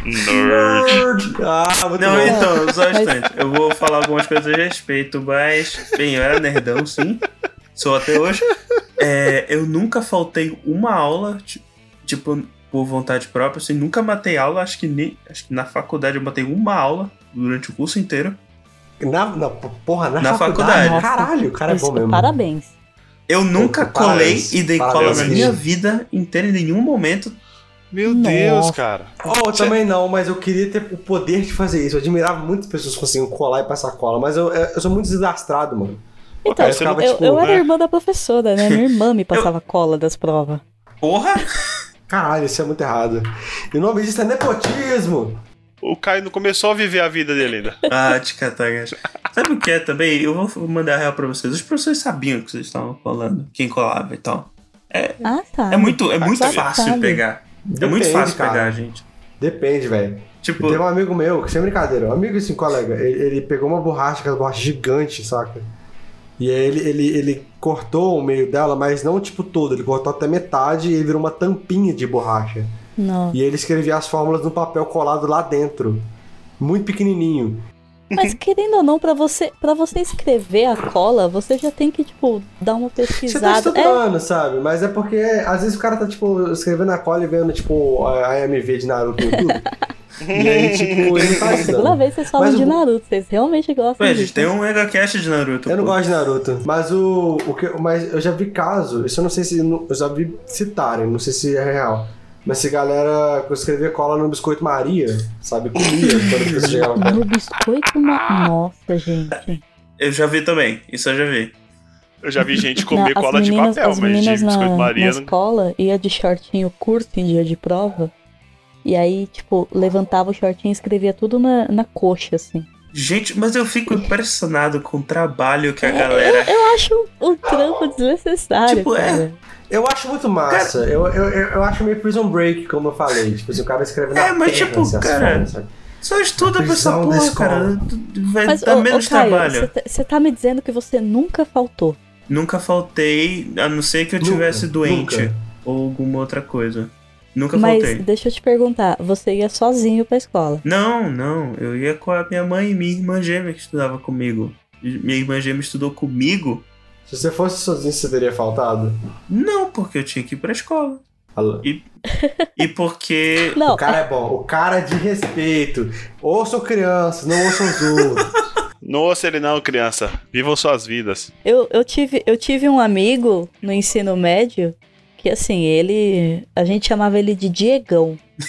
Nerd. Ah, muito Não, bom. então, só um [laughs] instante. Eu vou falar algumas coisas a respeito, mas. Bem, eu era nerdão, sim. Sou até hoje. É, eu nunca faltei uma aula, ti- tipo, por vontade própria, assim, nunca matei aula, acho que, nem, acho que na faculdade eu matei uma aula durante o curso inteiro. Na, na, porra, na, Na faculdade. faculdade. Caralho, o cara é bom mesmo. parabéns. Eu nunca colei parabéns, e dei parabéns, cola na gente. minha vida inteira em nenhum momento. Meu Nossa. Deus, cara. Oh, eu também não, mas eu queria ter o poder de fazer isso. Eu admirava muitas pessoas que conseguiam colar e passar cola, mas eu, eu sou muito desastrado, mano. Então, eu, eu ficava, eu, tipo, era né? irmã da professora, né? Minha irmã me [laughs] passava cola das provas. Porra! Caralho, isso é muito errado. E o nome disso é nepotismo. O Caio não começou a viver a vida dele ainda. [laughs] Ah, te catar. Sabe o que é também? Eu vou mandar real pra vocês. Os professores sabiam que vocês estavam colando, quem colava e tal. Ah, tá. É muito, é muito Sabe. fácil pegar. é muito Depende, fácil cara. pegar, gente. Depende, velho. Tipo, Tem um amigo meu, que sem brincadeira, um amigo assim, colega, ele, ele pegou uma borracha, aquela borracha gigante, saca? E aí ele, ele, ele cortou o meio dela, mas não tipo todo, ele cortou até metade e ele virou uma tampinha de borracha. Não. E ele escrevia as fórmulas no papel colado lá dentro. Muito pequenininho. Mas querendo ou não, pra você, pra você escrever a cola, você já tem que, tipo, dar uma Você tá pesquisada. É, estudando, sabe? Mas é porque às vezes o cara tá, tipo, escrevendo a cola e vendo, tipo, a AMV de Naruto no YouTube. [laughs] e aí, tipo, ele não tá estudando. vez vocês falam Mas de o- Naruto, vocês realmente gostam ué, disso. gente, tem um megacast de Naruto. Eu não pô. gosto de Naruto. Mas o, o que, mas eu já vi caso, isso eu não sei se. Eu já vi citarem, não sei se é real. Mas se galera escrevia cola no biscoito Maria, sabe? Comia quando você chegava. No biscoito, uma... Nossa, gente. Eu já vi também, isso eu já vi. Eu já vi gente comer Não, cola meninas, de papel, as mas de meninas biscoito na, Maria na não. escola ia de shortinho curto em dia de prova. E aí, tipo, levantava o shortinho e escrevia tudo na, na coxa, assim. Gente, mas eu fico impressionado com o trabalho que a Eu, galera. eu acho um trampo desnecessário, Tipo, é. Cara. Eu acho muito massa. Eu, eu, eu, eu acho meio prison break, como eu falei. Tipo, se o cara escreve na É, mas, perna, tipo, assim, as cara, sabe? Só estuda pra essa porra, cara. Vai Mas, dar ô, ô, menos Caio, trabalho. você tá me dizendo que você nunca faltou. Nunca faltei, a não ser que eu Nunca, tivesse doente nunca. ou alguma outra coisa. Nunca Mas faltei. deixa eu te perguntar, você ia sozinho pra escola? Não, não. Eu ia com a minha mãe e minha irmã gêmea que estudava comigo. Minha irmã gêmea estudou comigo? Se você fosse sozinho, você teria faltado? Não, porque eu tinha que ir pra escola. Alô? E porque. [laughs] Não, O cara é bom. O cara é de respeito. Ouçam crianças, não ouçam os outros. Não ouça ele não, criança. Vivam suas vidas. eu, eu, tive, eu tive um amigo no ensino médio que, assim, ele. A gente chamava ele de Diegão. [laughs]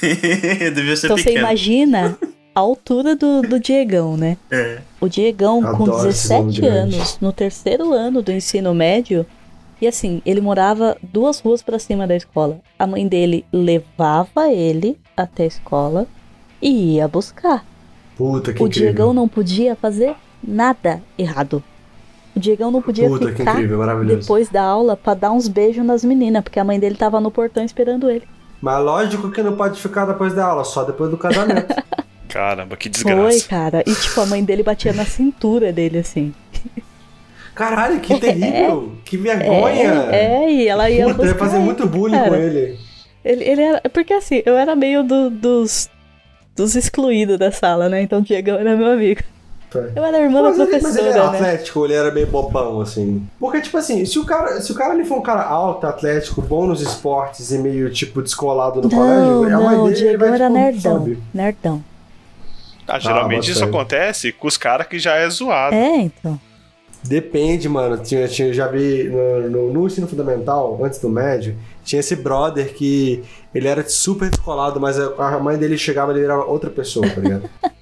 Devia ser Então você pequeno. imagina a altura do, do Diegão, né? É. O Diegão, com Adoro nome 17 grande. anos, no terceiro ano do ensino médio, e assim, ele morava duas ruas pra cima da escola. A mãe dele levava ele até a escola e ia buscar. Puta que o incrível. Diegão não podia fazer nada errado. O Diegão não podia Puta ficar incrível, depois da aula pra dar uns beijos nas meninas, porque a mãe dele tava no portão esperando ele. Mas lógico que não pode ficar depois da aula, só depois do casamento. [laughs] Caramba, que Foi, desgraça. cara. E tipo, a mãe dele batia na cintura dele, assim. Caralho, que terrível! Que vergonha! É, é, e ela ia Puta, eu ia buscar fazer ele, muito bullying cara. com ele. Ele, ele era. Porque assim, eu era meio do- dos. dos excluídos da sala, né? Então o Diegão era meu amigo. Eu era irmã da Mas ele, mas ele era professora, né? atlético, ele era meio bobão, assim. Porque, tipo assim, se o cara, se o cara ele for um cara alto, atlético, bom nos esportes e meio, tipo, descolado no Não, colégio, a mãe não, o dele Diego vai, era tipo, nerdão. sabe? Nerdão. Ah, geralmente bota isso acontece com os caras que já é zoado. É, então. Depende, mano. Tinha, tinha, já vi no, no, no ensino fundamental, antes do médio, tinha esse brother que ele era super descolado, mas a, a mãe dele chegava e ele era outra pessoa, tá ligado? [laughs]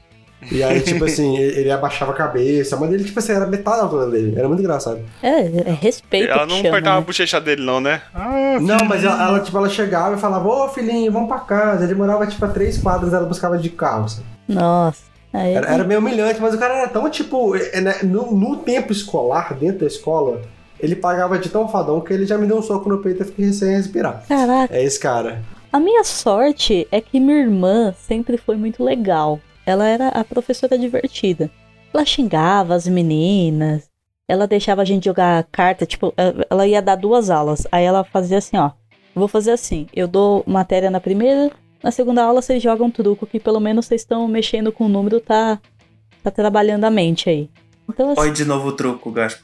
E aí, tipo assim, ele, ele abaixava a cabeça, a mãe dele, tipo assim, era metade da altura dele. Era muito engraçado. É, é respeito Ela que não chama, apertava a né? bochecha dele, não, né? Ah, Não, mas ela, ela, tipo, ela chegava e falava, ô filhinho, vamos pra casa. Ele morava, tipo, a três quadras, ela buscava de carro, sabe? Nossa. Aí, Era, era meio humilhante, mas o cara era tão, tipo, é, né, no, no tempo escolar, dentro da escola, ele pagava de tão fadão que ele já me deu um soco no peito e eu fiquei sem respirar. Caraca, É esse cara. a minha sorte é que minha irmã sempre foi muito legal. Ela era a professora divertida. Ela xingava as meninas, ela deixava a gente jogar carta, tipo, ela- ela ia dar duas aulas. Aí ela fazia assim, ó. Vou fazer assim, eu dou matéria na primeira, na segunda aula vocês jogam truco, que pelo menos vocês estão mexendo com o número, tá, tá trabalhando a mente aí. Então, assim, Olha de novo o truco, Gaspa.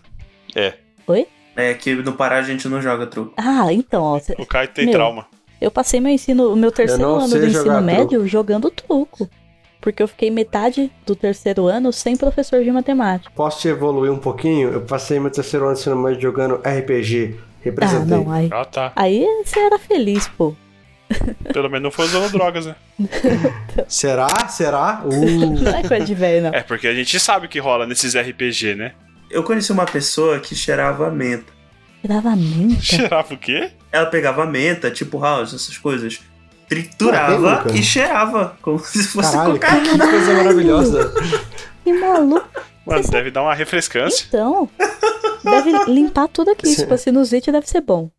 É. Oi? É que no Pará a gente não joga truco. ah, então, ó, cê- O Caio tem Meu. trauma. Eu passei meu ensino, o meu terceiro ano do ensino truco. médio jogando truco. Porque eu fiquei metade do terceiro ano sem professor de matemática. Posso te evoluir um pouquinho? Eu passei meu terceiro ano de ensino médio jogando RPG. Ah, Representei. não, aí. Ah, tá. Aí você era feliz, pô. Pelo menos não foi usando drogas, né? [laughs] Será? Será? Uh. Não é coisa de velho, não. É, porque a gente sabe o que rola nesses RPG, né? Eu conheci uma pessoa que cheirava menta. Tirava menta. Cheirava o quê? Ela pegava menta, tipo house, essas coisas, triturava e cheirava, como se fosse Caralho, cocaína. que coisa maravilhosa. [laughs] Que maluco. Mano, deve dar uma refrescância. Então, deve limpar tudo aqui. Sim. Tipo, a sinusite deve ser bom.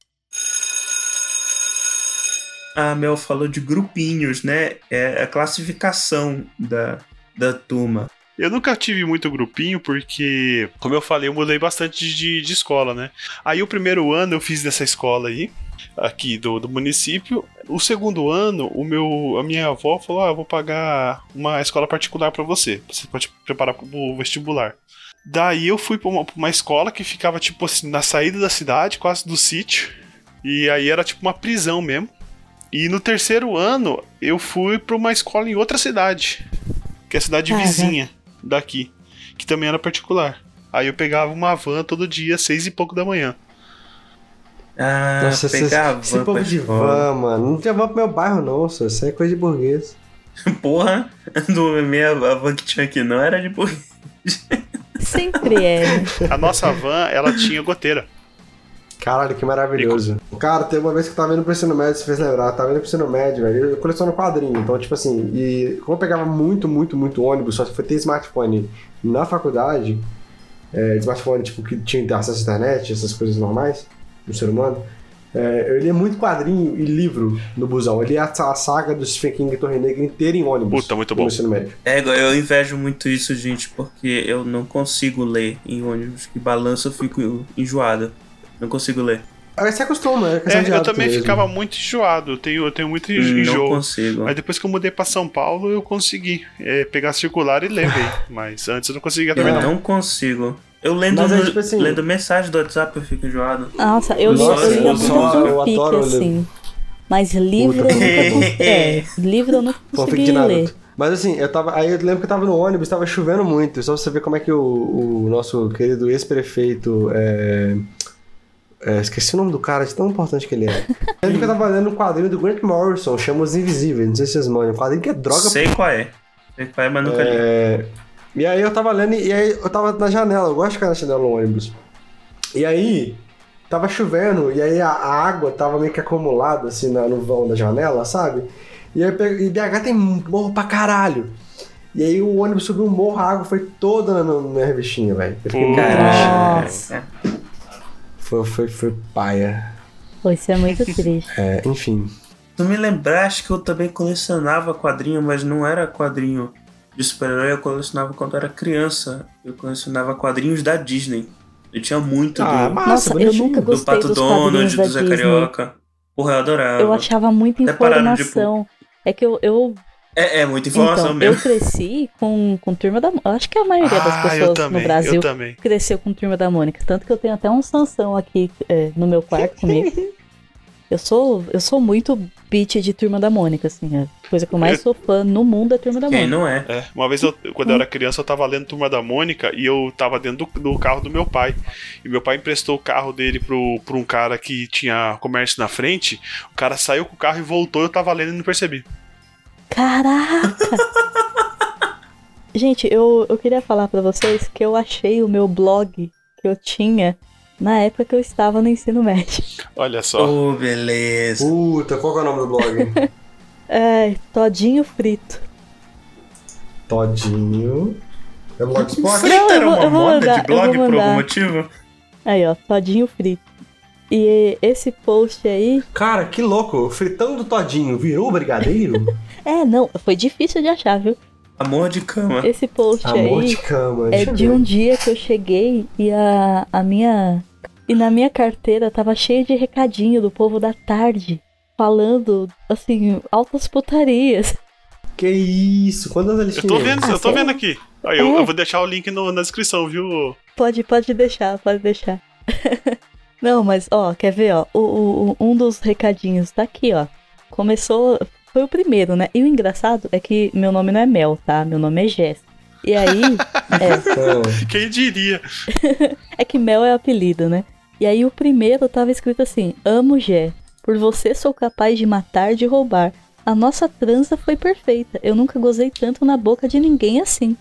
A Mel falou de grupinhos, né? É a classificação da, da turma. Eu nunca tive muito grupinho porque, como eu falei, eu mudei bastante de, de escola, né? Aí o primeiro ano eu fiz nessa escola aí, aqui do, do município. O segundo ano, o meu, a minha avó falou: Ah, eu vou pagar uma escola particular pra você. Você pode preparar pro vestibular. Daí eu fui pra uma, uma escola que ficava, tipo assim, na saída da cidade, quase do sítio. E aí era tipo uma prisão mesmo. E no terceiro ano, eu fui pra uma escola em outra cidade. Que é a cidade vizinha daqui. Que também era particular. Aí eu pegava uma van todo dia, seis e pouco da manhã. Ah, Nossa, esse, pegava esse povo de van, mano. Não tinha van pro meu bairro, não, só. Isso é coisa de burguês. [laughs] Porra, [laughs] do minha a van que tinha aqui não era de burguês. Sempre é. A nossa van, ela tinha goteira. Caralho, que maravilhoso. Cara, tem uma vez que eu tava indo pro ensino médio, você fez lembrar, eu tava indo pro ensino médio, velho. Eu coleciono quadrinho, então, tipo assim, e como eu pegava muito, muito, muito ônibus, só se foi ter smartphone na faculdade, é, smartphone, tipo, que tinha acesso à internet, essas coisas normais do ser humano, é, eu lia muito quadrinho e livro no busão. Eu lia a, a saga do Stephen King e Torre Negra inteira em ônibus. Puta, muito bom. É, eu invejo muito isso, gente, porque eu não consigo ler em ônibus que balança, eu fico enjoado. Não consigo ler. Aí você acostuma, é questão É, de eu também mesmo. ficava muito enjoado. Eu tenho, eu tenho muito Não enjoo. consigo. Mas depois que eu mudei pra São Paulo, eu consegui é, pegar circular e ler. [laughs] Mas antes eu não conseguia Eu também, não. não consigo. Eu lendo, Mas é no- tipo assim- lendo mensagem do WhatsApp eu fico enjoado. Nossa, eu, li, Nossa, eu só- eu ler. assim. Mas livro Puta, eu nunca consegui. É, livro eu nunca [laughs] consegui ler. Mas assim, eu tava. Aí eu lembro que eu tava no ônibus, tava chovendo muito. Só pra você ver como é que o, o nosso querido ex-prefeito. É, é, esqueci o nome do cara, de tão importante que ele é. Eu lembro que eu tava lendo um quadrinho do Grant Morrison, chama Os Invisíveis, não sei se vocês mandam. Um quadrinho que é droga Sei qual é. Sei qual é, mas nunca li. é, E aí eu tava lendo, e aí eu tava na janela, eu gosto de ficar na janela no ônibus. E aí, tava chovendo, e aí a, água tava meio que acumulada, assim, no vão da janela, sabe? E aí eu peguei- e BH tem morro pra caralho. E aí o ônibus subiu um morro, a água foi toda na, minha revistinha, velho. Eu fiquei muito Pô. triste. Nossa. Foi, foi, foi paia. Pô, isso é muito [laughs] triste. É, enfim. Tu me lembraste que eu também colecionava quadrinho, mas não era quadrinho de super-herói, eu colecionava quando era criança. Eu colecionava quadrinhos da Disney. Eu tinha muito Ah, do, massa, Nossa, eu nunca do gostei Pato dos Donald, do Zé Disney. Carioca. Porra, eu adorava. Eu achava muita Até pararam informação. É que eu, eu É, é muita informação Então, mesmo. eu cresci com, com Turma da Mônica. Acho que a maioria das Ah, eu pessoas também, no Brasil cresceu com Turma da Mônica. Tanto que eu tenho até um Sansão aqui é, no meu quarto comigo. [laughs] Eu sou, eu sou muito beat de Turma da Mônica, assim. A coisa que eu mais sou fã no mundo é Turma da Quem Mônica. não é? É, uma vez, eu, quando eu era criança, eu tava lendo Turma da Mônica e eu tava dentro do, do carro do meu pai. E meu pai emprestou o carro dele pro, pro um cara que tinha comércio na frente. O cara saiu com o carro e voltou, eu tava lendo e não percebi. Caraca! [laughs] Gente, eu, eu queria falar pra vocês que eu achei o meu blog que eu tinha na época que eu estava no ensino médio. Olha só. Oh, beleza. Puta, qual que é o nome do blog? [laughs] É, todinho frito. Todinho. É Blogspot? Frita Não, era uma vou moda mandar, de blog por algum motivo? Aí, ó, todinho frito. E esse post aí. Cara, que louco. Fritando Todinho virou brigadeiro? [laughs] É, não, foi difícil de achar, viu? Amor de cama. Esse post Amor aí de cama. é eu de ver. um dia que eu cheguei e a, a minha. E na minha carteira tava cheio de recadinho do povo da tarde. Falando, assim, altas putarias. Que isso? Quantas eles Eu tinham? tô vendo, Ah, eu tô sei vendo aqui. Aí, eu, É. eu vou deixar o link no- na descrição, viu? Pode, pode deixar, pode deixar. [laughs] Não, mas ó, quer ver, ó? O, o- o- um dos recadinhos tá aqui, ó. Começou. Foi o primeiro, né? E o engraçado é que meu nome não é Mel, tá? Meu nome é Jess. E aí. [laughs] é, Quem diria? [laughs] é que Mel é apelido, né? E aí o primeiro tava escrito assim: Amo Jé. Por você sou capaz de matar, de roubar. A nossa trança foi perfeita. Eu nunca gozei tanto na boca de ninguém assim.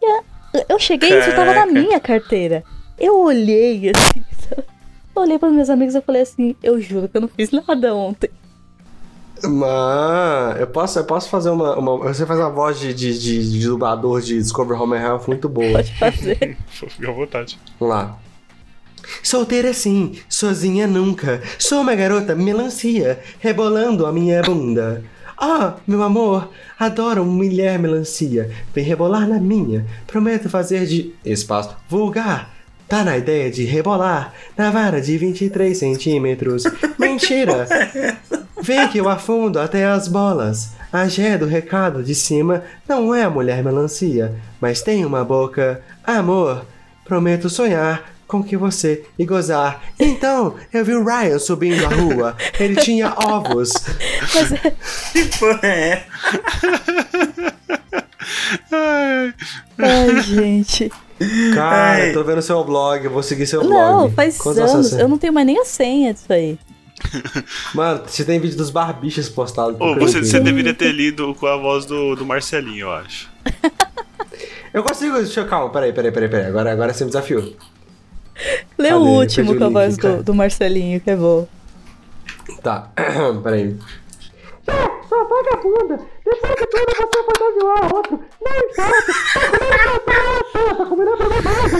E a- eu cheguei e isso tava na minha carteira. Eu olhei assim. [laughs] olhei para meus amigos e falei assim: Eu juro que eu não fiz nada ontem. Mas eu posso, eu posso fazer uma, uma- Você faz uma voz de, de, de, de dublador de Discover Home and Health muito boa. Pode fazer. [laughs] Fica à vontade. Vamos lá. Solteira sim, sozinha nunca. Sou uma garota melancia, rebolando a minha bunda. Ah, meu amor, adoro mulher melancia. Vem rebolar na minha. Prometo fazer de espaço vulgar. Tá na ideia de rebolar na vara de 23 centímetros. Mentira! Vem que eu afundo até as bolas. A Gé do recado de cima não é a mulher melancia, mas tem uma boca. Amor, prometo sonhar com que você e gozar. Então, eu vi o Ryan subindo a rua. Ele tinha ovos. Mas é, Que porra é? Ai, gente. Cara, Ai. tô vendo seu blog, eu vou seguir seu blog. Não, faz Quantos anos. Eu não tenho mais nem a senha disso aí. [laughs] Mano, você tem vídeo dos barbichas postados. Ô, pro você, você deveria ter lido com a voz do, do Marcelinho, eu acho. [laughs] Eu consigo. Deixa eu, calma, peraí, peraí, peraí, peraí. Agora, agora você me desafiou. Lê Cadê? o último com a voz do, do Marcelinho, que é bom. Tá, [clears throat] peraí. Sua vagabunda! Depois de tudo você fantasiou outro! Não importa! Tá comendo pra baixo!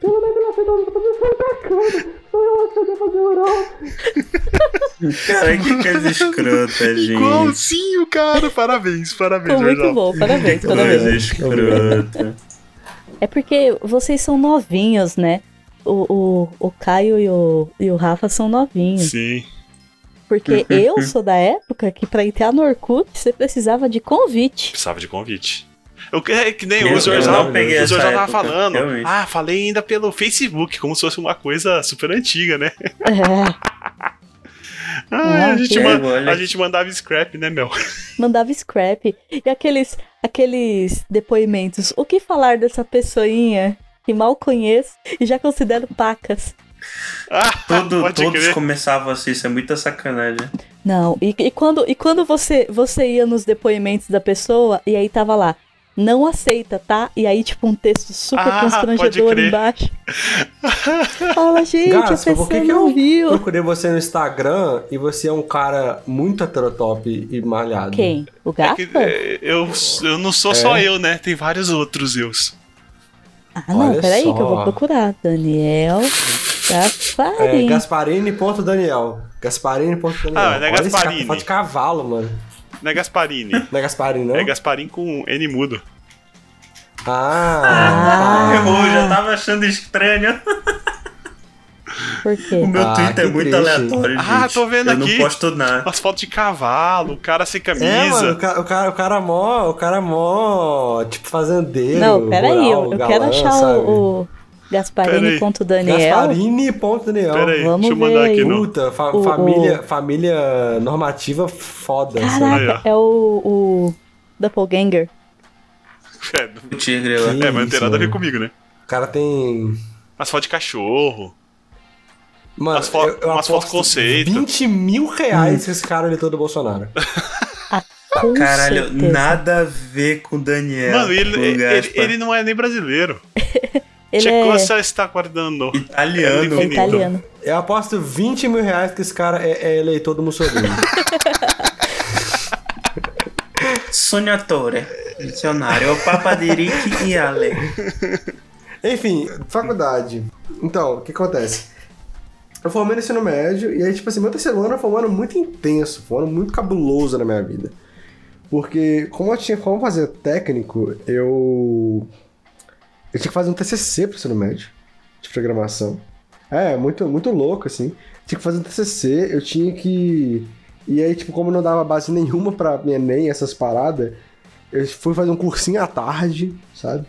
Pelo menos ela fez uma coisa foi bacana! Só eu acho que eu devo fazer oral! Cara, que coisa escrota, gente. Igualzinho, cara. Parabéns, parabéns, Ficou muito bom, parabéns, Que coisa parabéns. escrota. É porque vocês são novinhos, né? O, o, o Caio e o, e o Rafa são novinhos. Sim. Porque [laughs] eu sou da época que pra entrar no Orkut você precisava de convite. Precisava de convite. Eu, é que nem Eu- o senhor eu já, o senhor já tava época, falando. realmente. Ah, falei ainda pelo Facebook, como se fosse uma coisa super antiga, né? É, [laughs] Ah, a, gente que- ma- olha. a gente mandava scrap, né, Mel? [laughs] mandava scrap. E aqueles, aqueles depoimentos. O que falar dessa pessoinha que mal conheço e já considero pacas? Ah, Todo, todos crer. começavam assim, isso é muita sacanagem. Não, e, e quando, e quando você, você ia nos depoimentos da pessoa e aí tava lá, não aceita, tá? E aí, tipo, um texto super Ah, constrangedor embaixo. [laughs] Fala, gente, Gaspa, a pessoa que que eu viu. procurei você no Instagram e você é um cara muito heterotop e malhado? Quem? O É gato? que, é, eu, eu não sou só eu, né? Tem vários outros eus. Ah, não, Olha peraí só. que eu vou procurar. Daniel É, Gasparim. Gasparini.daniel. Gasparini.daniel. Ah, não é Olha esse Gasparini. de cavalo, mano. Não é Gasparini. Não é Gasparini, não? é Gasparim com N mudo. Ah, Errou, já tava achando estranho. Por O quê? meu Ah, Twitter é muito triste. aleatório, Ah, gente. tô vendo Eu aqui. não posto nada. Umas fotos de cavalo, o cara sem camisa. É, mano, o cara, o cara, o cara mó, o cara mó, tipo, fazendeiro. Não, peraí, eu, eu galã, quero achar sabe? o, o Gasparini Peraí. contra o Daniel. Gasparini ponto Daniel. Pera aí, Vamos deixa eu mandar ver aqui aí. no. Puta, fa- O- família, família normativa foda. sabe? Caraca, é o, o Doppelganger. É, [laughs] O tigre lá. É, mas não tem nada a ver comigo, né? O cara tem. As fotos de cachorro. Mano, Umas fo- eu, eu umas fotos conceito. 20 mil reais que esse cara eleitor do Bolsonaro. [laughs] Com Caralho, certeza. nada a ver com o Daniel. Mano, ele, o ele, Gaspa. ele não é nem brasileiro. [laughs] Ele Chegou é, a estar guardando. Italiano. é italiano. Eu aposto 20 mil reais que esse cara é, é eleitor do Mussolini. [laughs] Sognatore. Dicionário. O Papa de Rick e Ale. Enfim, faculdade. Então, o que acontece? Eu formei no ensino médio, e aí, tipo assim, meu terceiro ano foi um ano muito intenso, foi um ano muito cabuloso na minha vida. Porque, como eu tinha como fazer técnico, eu. Eu tinha que fazer um TCC pro ensino médio, de programação. É, muito, muito louco, assim. Tinha que fazer um TCC, eu tinha que. E aí, tipo, como não dava base nenhuma pra minha Enem, essas paradas, eu fui fazer um cursinho à tarde, sabe?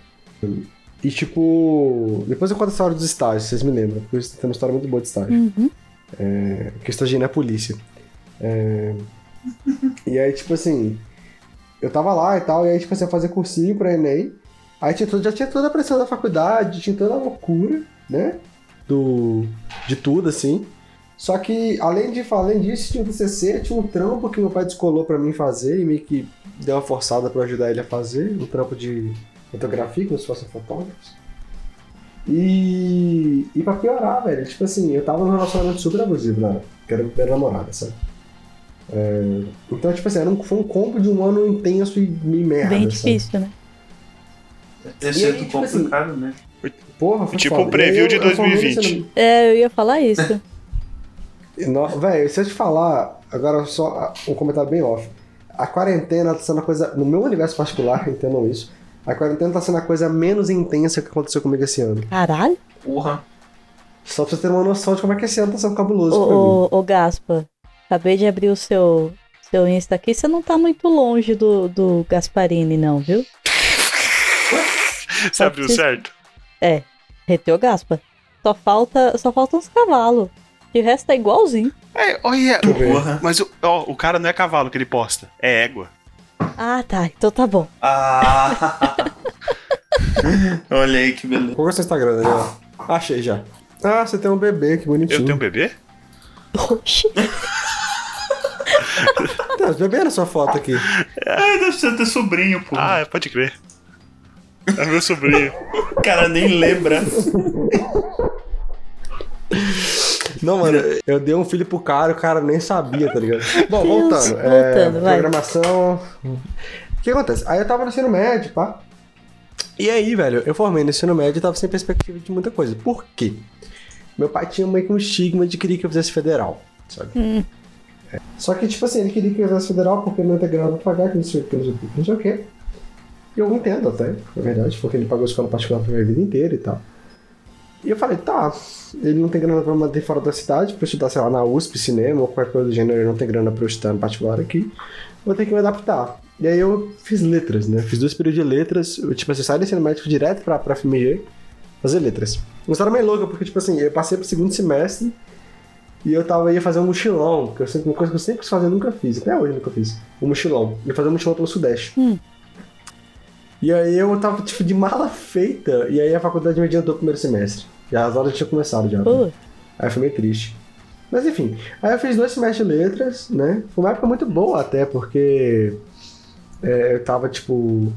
E tipo. Depois eu conto a história dos estágios, vocês me lembram. Porque tem uma história muito boa de estágio. Uhum. É, que eu estagiei na polícia. É, e aí, tipo assim. Eu tava lá e tal, e aí, tipo assim, eu fazia cursinho pra Enem. Aí tinha tudo, já tinha toda a pressão da faculdade, tinha toda a loucura, né? Do. De tudo, assim. Só que, além, de, além disso, tinha um TCC, tinha um trampo que meu pai descolou pra mim fazer e meio que deu uma forçada pra ajudar ele a fazer. Um trampo de fotografia, como se fossem fotógrafos. E. E pra piorar, velho, tipo assim, eu tava num relacionamento super abusivo época, que era minha primeira namorada, sabe? É, então, tipo assim, era um, foi um combo de um ano intenso e meio merda. Bem sabe? difícil, né? E aí, ser tipo complicado, né? Porra, foi Tipo foda. um preview de eu- eu formei 2020. nesse- É, eu ia falar isso. [laughs] Véi, se eu te falar, agora só um comentário bem off. A quarentena tá sendo a coisa, no meu universo particular, [laughs] entendam isso, a quarentena tá sendo a coisa menos intensa que aconteceu comigo esse ano. Caralho. Porra. Só pra você ter uma noção de como é que esse ano tá sendo cabuloso pra. Ô, ô, ô, Gaspa, acabei de abrir o seu, seu Insta aqui. Você não tá muito longe do, do Gasparini, não, viu? [laughs] Você abriu que- certo? É, reteu Gaspa. Só falta, só falta uns cavalos. De resto tá igualzinho. É, olha. Porra. Mas o, ó, o cara não é cavalo que ele posta, é égua. Ah, tá. Então tá bom. Ah. [laughs] Olha aí que beleza. Qual que é o seu Instagram, Daniel? Achei já. Ah, você tem um bebê, que bonitinho. Eu tenho um bebê? Oxi. [laughs] Tem, os bebês na sua foto aqui. Ai, deve ser teu sobrinho, pô. Ah, pode crer. É meu sobrinho. O cara nem lembra. Não, mano, eu dei um filho pro cara, o cara nem sabia, tá ligado? Bom, Deus, voltando. é, voltando, vai. programação. O que acontece? Aí eu tava no ensino médio, pá. E aí, velho, eu formei no ensino médio e tava sem perspectiva de muita coisa. Por quê? Meu pai tinha meio que um estigma de querer que eu fizesse federal, sabe? Hum. É. Só que, tipo assim, ele queria que eu fizesse federal porque ele não grana pra pagar, que não sei o que, não sei o que, Eu entendo até, na verdade, porque ele pagou escola particular pra minha vida inteira e tal. E eu falei, tá, ele não tem grana pra manter fora da cidade, pra estudar, sei lá, na USP, cinema ou qualquer coisa do gênero, ele não tem grana pra eu estudar no particular aqui, vou ter que me adaptar. E aí eu fiz letras, né? Fiz dois períodos de letras, eu, tipo assim, saí do ensino médio fui direto pra, pra FMG fazer letras. Uma história meio louca, porque, tipo assim, eu passei pro segundo semestre e eu tava ia fazer um mochilão, que eu sempre, uma coisa que eu sempre quis fazer, nunca fiz, até hoje nunca fiz. Um mochilão. Ia fazer um mochilão pelo Sudeste. Hum. E aí eu tava, tipo, de mala feita, e aí a faculdade me adiantou o primeiro semestre. E as aulas já tinham começado já. Pô, Aí foi meio triste. Mas enfim, aí eu fiz dois semestres de letras, né? Foi uma época muito boa até, porque é, eu tava, tipo.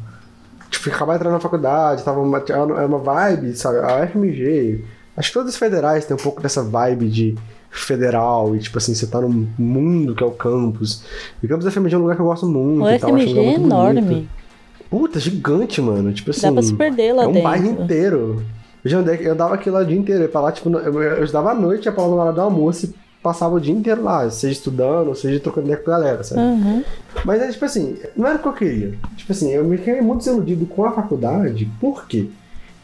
Tipo, acabava entrando na faculdade, tava uma, era uma vibe, sabe? A FMG. Acho que todas as federais têm um pouco dessa vibe de federal, e tipo assim, você tá num mundo que é o campus. E o campus da FMG é um lugar que eu gosto muito. o e tal, FMG é enorme. bonito. Puta, gigante, mano. Tipo assim. Dá pra se perder lá é um dentro. bairro inteiro. Eu já andei, eu dava aquilo lá o dia inteiro. Eu ia pra lá, tipo, eu, eu estudava à noite, ia pra lá na hora do almoço e passava o dia inteiro lá, seja estudando, seja trocando ideia com a galera, sabe? Uhum. Mas é tipo assim, não era o que eu queria. Tipo assim, eu me fiquei muito desiludido com a faculdade, por quê?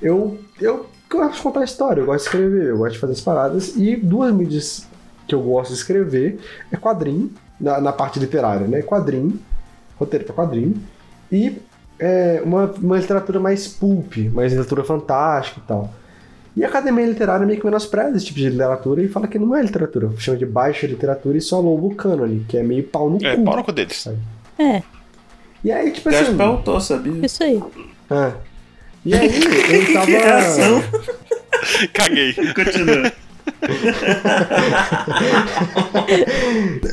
Eu, eu eu gosto de contar história, eu gosto de escrever, eu gosto de fazer as paradas. E duas mídias que eu gosto de escrever é quadrinho, na, na parte literária, né? Quadrinho, roteiro para quadrinho. E é, uma, uma literatura mais pulp, mais literatura fantástica e tal. E a academia literária meio que menospreza esse tipo de literatura e fala que não é literatura. Chama de baixa literatura e só louva o cânone, que é meio pau no É, cu. pau no cu deles. É, E aí, tipo assim. autor, sabia? isso aí. É. E aí, eu tava. [laughs] Que reação. Caguei. Continua.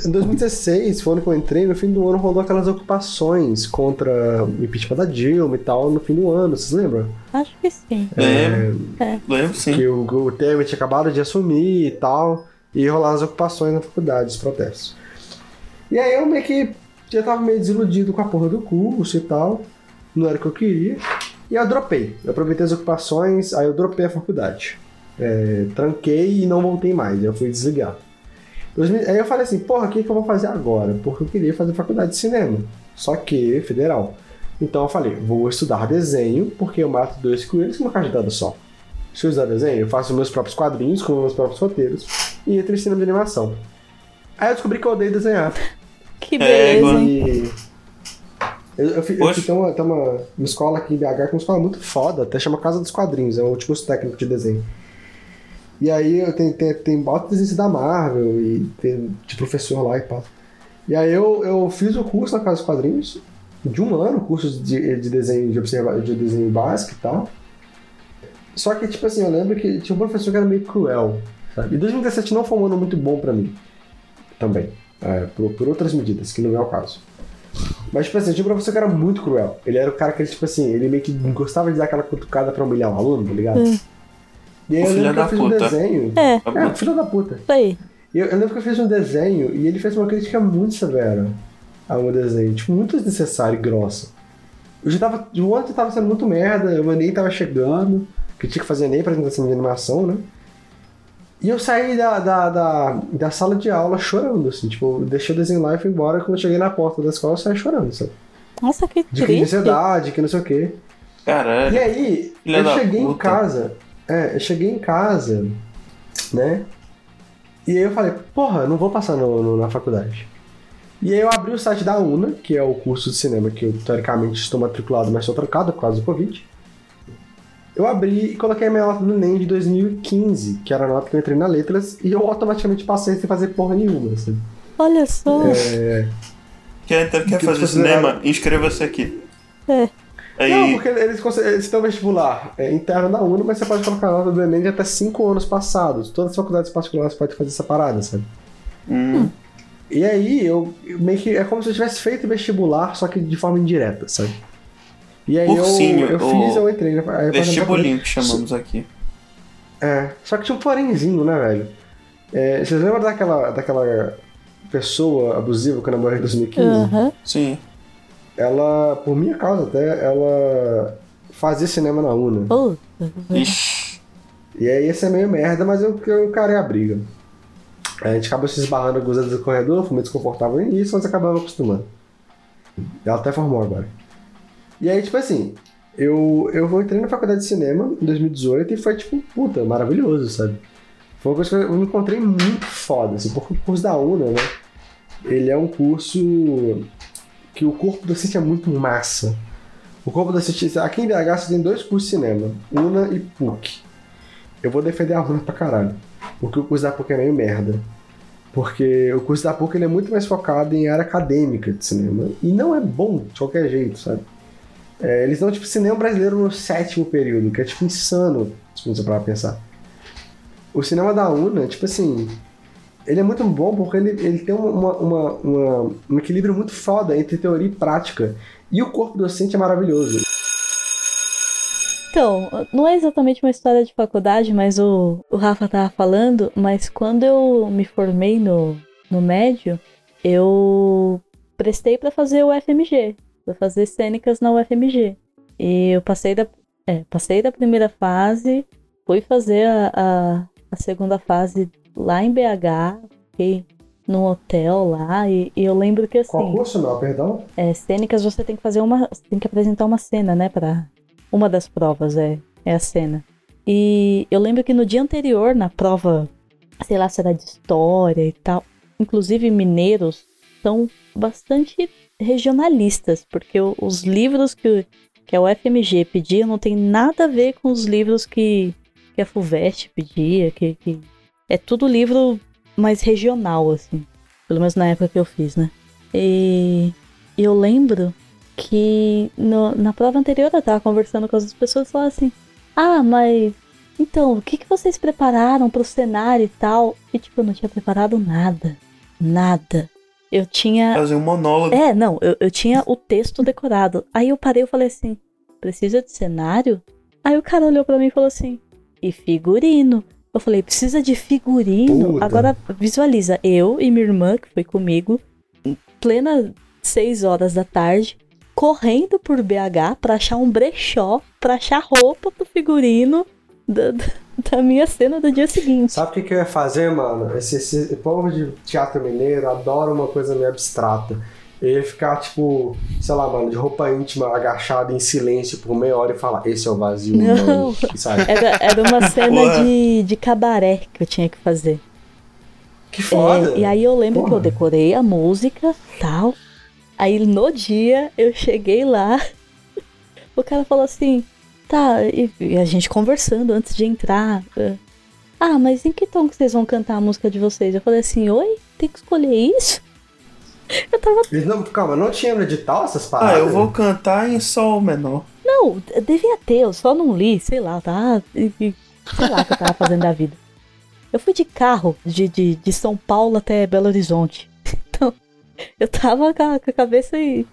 Em 2016, foi o ano que eu entrei, no fim do ano rolou aquelas ocupações contra o impeachment da Dilma e tal, no fim do ano, vocês lembram? Acho que sim. Lembro. É. Lembro sim. Que o, o Temer tinha acabado de assumir e tal, e rolaram as ocupações na faculdade, os protestos. E aí eu meio que já tava meio desiludido com a porra do curso e tal, não era o que eu queria, e eu dropei. Eu aproveitei as ocupações, aí eu dropei a faculdade. É, tranquei e não voltei mais, eu fui desligar. 2000 Aí eu falei assim, porra, o que, que eu vou fazer agora? Porque eu queria fazer faculdade de cinema, só que federal. Então eu falei, vou estudar desenho, porque eu mato dois coelhos com uma cajadada só. Se eu estudar desenho, eu faço meus próprios quadrinhos com meus próprios roteiros e entro em cinema de animação. Aí eu descobri que eu odeio desenhar. Que É, beleza? E eu, eu, fui- eu fui- tem, uma, tem uma, uma escola aqui em BH, que é uma escola muito foda, até chama Casa dos Quadrinhos, é um tipo técnico de desenho. E aí eu tem, tem bota desenho da Marvel e tem de professor lá e pá. E aí eu, eu fiz o curso na Casa dos Quadrinhos, de um ano, curso de, de desenho de, observa, de desenho básico e tal. Só que, tipo assim, eu lembro que tinha um professor que era meio cruel, sabe? E 2017 não foi um ano muito bom pra mim, também, é, por, por outras medidas, que não é o caso. Mas, tipo assim, tinha um professor que era muito cruel. Ele era o cara que, tipo assim, ele meio que gostava de dar aquela cutucada pra humilhar o aluno, tá ligado? Hum. E aí O eu filho lembro que eu fiz um puta. desenho. É, É, filho da puta. aí. E eu, eu lembro que eu fiz um desenho e ele fez uma crítica muito severa ao meu desenho. Tipo, muito desnecessária e grossa. Eu já tava. O ano já tava sendo muito merda, o Enem tava chegando, que tinha que fazer Enem, apresentação de animação, né? E eu saí da, da, da, da sala de aula chorando, assim, tipo, deixei o desenho lá e fui embora. Quando eu cheguei na porta da escola, eu saí chorando, sabe? Nossa, que De que triste. ansiedade, que não sei o quê. E Caralho. aí, Filha eu cheguei em puta. casa. É, eu cheguei em casa, né? E aí eu falei, porra, não vou passar no- no- na faculdade. E aí eu abri o site da UNA, que é o curso de cinema que eu teoricamente estou matriculado, mas estou trancado por causa do Covid. Eu abri e coloquei a minha nota do Enem de 2015, que era a nota que eu entrei na letras, e eu automaticamente passei sem fazer porra nenhuma, assim. Olha só. É, Quer, então, quer Que fazer cinema? Inscreva-se aqui. É. Aí, Não, porque eles, eles têm um vestibular é, interno da UNA, mas você pode colocar a nota do Enem de até 5 anos passados. Todas as faculdades particulares podem fazer essa parada, sabe? hum, E aí, eu eu meio que. É como se eu tivesse feito vestibular, só que de forma indireta, sabe? E aí Cursinho, eu, eu fiz, eu entrei. Aí vestibulinho que chamamos aqui. É, só que tinha um porémzinho, né, velho? É, vocês lembram daquela, daquela pessoa abusiva que eu namorei em 2015? Aham. Sim. Ela, por minha causa até, ela fazia cinema na UNA. Puta. Ixi. E aí ia ser meio merda, mas eu, eu encarei a briga. A gente acabou se esbarrando algumas vezes no corredor, foi meio desconfortável no início, mas acabamos acostumando. Ela até formou agora. E aí, tipo assim, eu, eu entrei na faculdade de cinema em 2018 e foi, tipo, puta, maravilhoso, sabe? Foi uma coisa que eu me encontrei muito foda, assim, porque o curso da UNA, né? Ele é um curso que o corpo docente é muito massa. O corpo docente, aqui em BH você tem dois cursos de cinema, UNA e PUC. Eu vou defender a UNA pra caralho. Porque o curso da PUC é meio merda. Porque o curso da PUC ele é muito mais focado em área acadêmica de cinema. E não é bom de qualquer jeito, sabe? É, eles dão tipo cinema brasileiro no sétimo período, que é tipo insano, se você parar pra pensar. O cinema da UNA, tipo assim, ele é muito bom porque ele, ele tem uma, uma, uma- um equilíbrio muito foda entre teoria e prática. E o corpo docente é maravilhoso. Então, não é exatamente uma história de faculdade, mas o, o Rafa tava falando, mas quando eu me formei no, no médio, eu prestei pra fazer o FMG, pra fazer cênicas na UFMG. E eu passei da, é, passei da primeira fase, fui fazer a, a, a segunda fase lá em BH, fiquei num hotel lá, e, e eu lembro que assim. Qual curso não, perdão? É, cênicas você tem que fazer uma. Tem que apresentar uma cena, né? Pra. Uma das provas é, é a cena. E eu lembro que no dia anterior, na prova, sei lá se era de história e tal, inclusive mineiros são bastante regionalistas, porque os livros que, que a UFMG pedia não tem nada a ver com os livros que, que a FUVEST pedia, que, que é tudo livro mais regional, assim. Pelo menos na época que eu fiz, né? E eu lembro que no- na prova anterior eu tava conversando com as pessoas e falaram assim: Ah, mas então, o que, que vocês prepararam pro cenário e tal? E tipo, eu não tinha preparado nada. Nada. Eu tinha. Fazer um monólogo. É, não, eu, eu tinha o texto decorado. Aí eu parei e falei assim: precisa de cenário? Aí o cara olhou pra mim e falou assim: e figurino? Eu falei: precisa de figurino? Puta. Agora visualiza, eu e minha irmã, que foi comigo, em plena 6 horas da tarde, correndo por BH pra achar um brechó, pra achar roupa pro figurino da, da- da minha cena do dia seguinte. Sabe o que, que eu ia fazer, mano? Esse, esse povo de teatro mineiro adora uma coisa meio abstrata. Eu ia ficar, tipo, sei lá, mano, de roupa íntima, agachado em silêncio por meia hora e falar: Esse é o vazio, Não. mano. Sabe? [laughs] Era, era uma cena Porra. de, de cabaré que eu tinha que fazer. Que foda. É, e aí eu lembro que eu Porra. decorei a música tal. Aí no dia eu cheguei lá, [laughs] o cara falou assim, tá, e, e a gente conversando antes de entrar. Ah, mas em que tom que vocês vão cantar a música de vocês? Eu falei assim, oi, tem que escolher isso? Eu tava. Não, calma, não tinha no edital essas Ah, paradas? eu vou cantar em sol menor. Não, devia ter, eu só não li, sei lá, tá? Sei lá o que eu tava fazendo da vida. Eu fui de carro de, de, de São Paulo até Belo Horizonte. [laughs] Então, eu tava com a, com a cabeça e.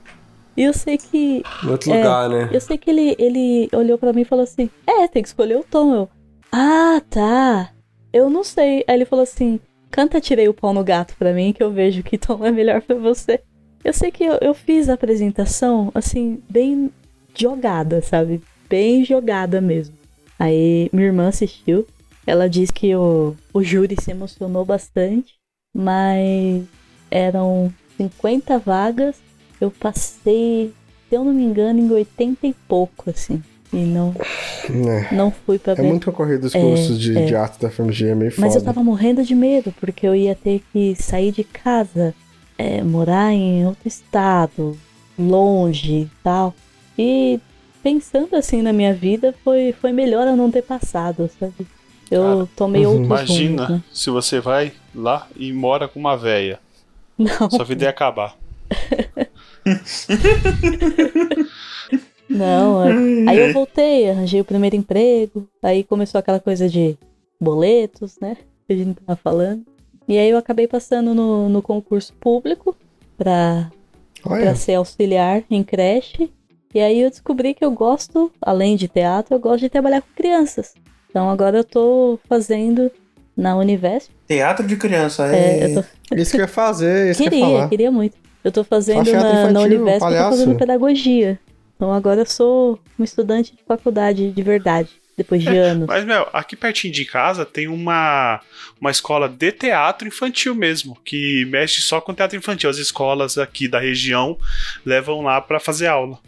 E eu sei que. Em outro É, lugar, né? Eu sei que ele, ele olhou pra mim e falou assim: É, tem que escolher o tom. Eu. Ah, tá. Eu não sei. Aí ele falou assim: Canta Tirei o Pau no Gato pra mim, que eu vejo que tom é melhor pra você. Eu sei que eu, eu fiz a apresentação, assim, bem jogada, sabe? Bem jogada mesmo. Aí minha irmã assistiu. Ela disse que o, o júri se emocionou bastante, mas eram 50 vagas. Eu passei, se eu não me engano, em 80 e pouco, assim. E não, É. não fui pra É ver. muito concorrido os É, cursos de, é. de arte da FMG, é meio Mas eu tava morrendo de medo, porque eu ia ter que sair de casa, é, morar em outro estado, longe e tal. E pensando assim na minha vida, foi, foi melhor eu não ter passado, sabe? Eu Cara, tomei outros Imagina rumos, né? se você vai lá e mora com uma véia. Não, Sua vida ia acabar. [laughs] não. é- Aí eu voltei, arranjei o primeiro emprego, aí começou aquela coisa de boletos, né? Que a gente tava falando. E aí eu acabei passando no, no concurso público pra para ser auxiliar em creche. E aí eu descobri que eu gosto, além de teatro, eu gosto de trabalhar com crianças. Então agora eu tô fazendo na Univesp. Teatro de criança, É, é. tô, [laughs] isso que eu ia fazer, isso que eu ia queria, falar. queria muito. Eu tô fazendo na, na infantil, Univesp, eu tô fazendo pedagogia. Então agora eu sou uma estudante de faculdade de verdade, depois de anos. Mas, Mel, aqui pertinho de casa tem uma, uma escola de teatro infantil mesmo, que mexe só com teatro infantil. As escolas aqui da região levam lá pra fazer aula.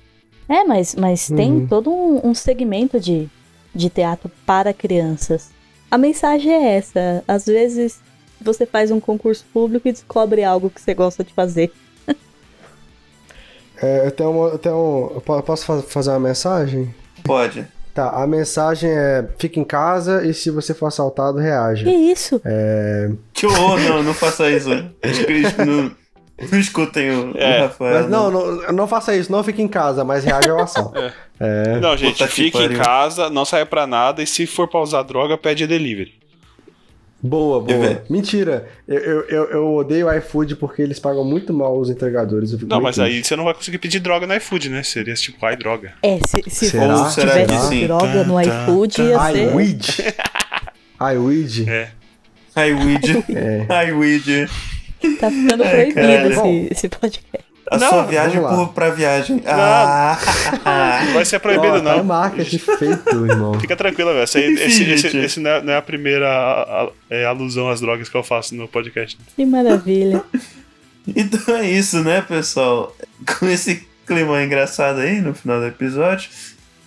É, mas, mas Uhum. tem todo um, um segmento de, de teatro para crianças. A mensagem é essa. Às vezes você faz um concurso público e descobre algo que você gosta de fazer. É, eu tenho, uma, eu tenho um- eu po- posso fa- fazer uma mensagem? Pode. Tá, a mensagem é: fica em casa e se você for assaltado, Que reaja. isso? É, Que horror, não, não faça isso. Que não, não escutem o, o É, Rafael. mas não, não, não faça isso, não fique em casa, mas reaja ao assalto. É. Não, gente, Puta que fique em casa, não saia pra nada e se for pra usar droga, pede delivery. Boa, boa. Mentira, eu, eu, eu, odeio o iFood porque eles pagam muito mal os entregadores. eu fico Não, mas aí triste. você não vai conseguir pedir droga no iFood, né? Seria tipo, ai, droga. É, se, se Será? fosse- Será tivesse droga no Tá, tá, iFood, ia ser. iWeed. iWeed. É. Hi, Weed. É. Tá ficando É, proibido cara. esse, esse podcast. A Não, sua viagem por, pra viagem. Ah, Não vai ser proibido, tá não. marketing feito, irmão. Fica tranquilo, velho. Esse, esse, esse, esse não, é, não é a primeira a- a- é, alusão às drogas que eu faço no podcast. Que maravilha. [laughs] Então é isso, né, pessoal? Com esse clima engraçado aí no final do episódio,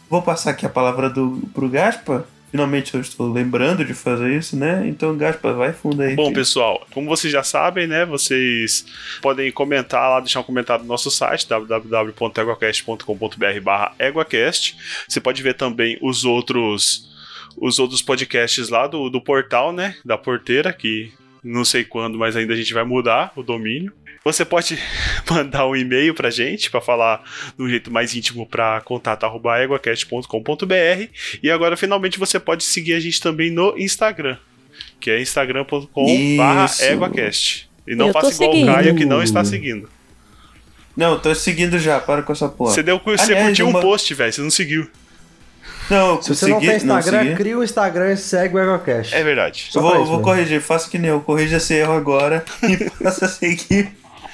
vou passar aqui a palavra do, pro Gaspa finalmente eu estou lembrando de fazer isso, né? Então, Gaspa, vai fundo aí. Bom, pessoal, como vocês já sabem, né? Vocês podem comentar lá, deixar um comentário no nosso site, www.eguacast.com.br barra eguacast. Você pode ver também os outros os outros podcasts lá do, do portal, né? Da porteira, que não sei quando, mas ainda a gente vai mudar o domínio. Você pode [laughs] mandar um e-mail pra gente, pra falar de um jeito mais íntimo pra contato.eguacast.com.br. E agora, finalmente, você pode seguir a gente também no Instagram, que é instagram.com.br Isso. eguacast. E não Eu faça igual seguindo. o Caio, que não está seguindo. Não, tô seguindo já, para com essa porra. Você, deu, você Aliás, curtiu uma- um post, velho, você não seguiu. Não, eu Se você não tem Instagram, segui. cria o Instagram e segue o EgoCast. É verdade. Só Eu vou, vou mesmo. corrigir, faça que nem eu, corrija esse erro agora [laughs] e passa a seguir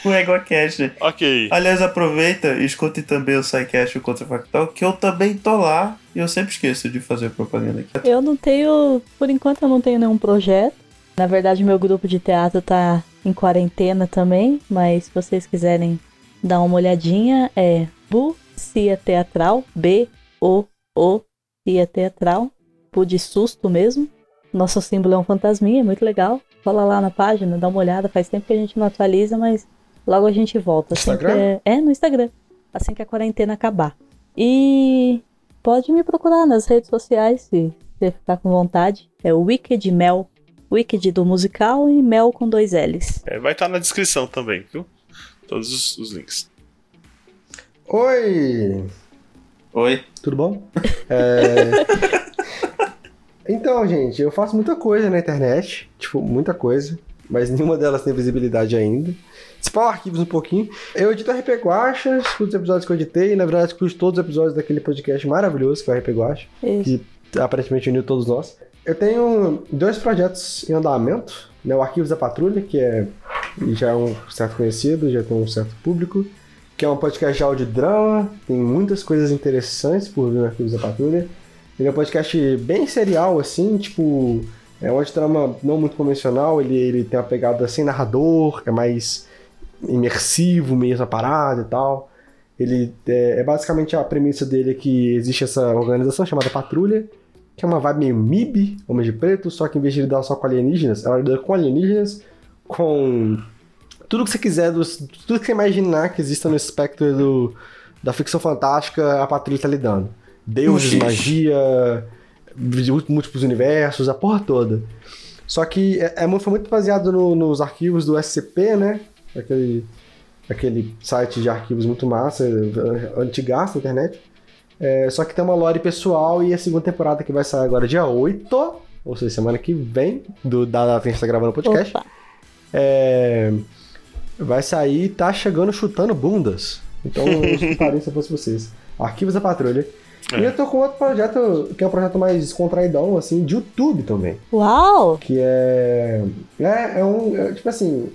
o EgoCast. Ok. Aliás, aproveita e escute também o SciCast e o Contrafactual, que eu também tô lá e eu sempre esqueço de fazer propaganda aqui. Eu não tenho, por enquanto eu não tenho nenhum projeto. Na verdade, meu grupo de teatro tá em quarentena também, mas se vocês quiserem dar uma olhadinha, é Bu Cia Teatral, B O O Cia Teatral, Bu de susto mesmo. Nosso símbolo é um fantasminha, é muito legal. Cola lá na página, dá uma olhada, faz tempo que a gente não atualiza, mas logo a gente volta. Assim Instagram? que é... é, no Instagram. Assim que a quarentena acabar. E pode me procurar nas redes sociais se você ficar com vontade. É o Wicked Mel. Wicked do musical e Mel com dois L's. É, vai estar na descrição também, viu? Todos os, os links. Oi! Oi. Tudo bom? É... [laughs] então, gente, eu faço muita coisa na internet, tipo, muita coisa, mas nenhuma delas tem visibilidade ainda. Separa arquivos um pouquinho. Eu edito RP Guacha, escuto os episódios que eu editei, e na verdade escuto todos os episódios daquele podcast maravilhoso que é o RP Guacha, que aparentemente uniu todos nós. Eu tenho dois projetos em andamento, né? O Arquivos da Patrulha, que é já é um certo conhecido, já tem um certo público, que é um podcast de audiodrama, tem muitas coisas interessantes por vir no Arquivos da Patrulha. Ele é um podcast bem serial, assim, tipo, é um audiodrama não muito convencional, ele, ele tem uma pegada sem narrador, é mais imersivo mesmo a parada e tal. Ele é, é basicamente a premissa dele é que existe essa organização chamada Patrulha, que é uma vibe meio MIB, Homem de Preto, só que em vez de lidar só com alienígenas, ela lida com alienígenas, com tudo que você quiser, tudo que você imaginar que exista no espectro do, da ficção fantástica, a Patrulha tá lidando. Deuses, magia, múltiplos universos, a porra toda. Só que é, é muito- foi muito baseado no- nos arquivos do SCP, né? Aquele, aquele site de arquivos muito massa, antigaço na internet. É, só que tem uma lore pessoal e a segunda temporada que vai sair agora dia 8, ou seja, semana que vem, do, da data que a gente tá gravando o podcast. É, vai sair e tá chegando chutando bundas. Então eu escutaria se eu fosse vocês. Arquivos da Patrulha. É. E eu tô com outro projeto, que é um projeto mais descontraidão, assim, de YouTube também. Uau! Que é. É, é um. é, tipo assim.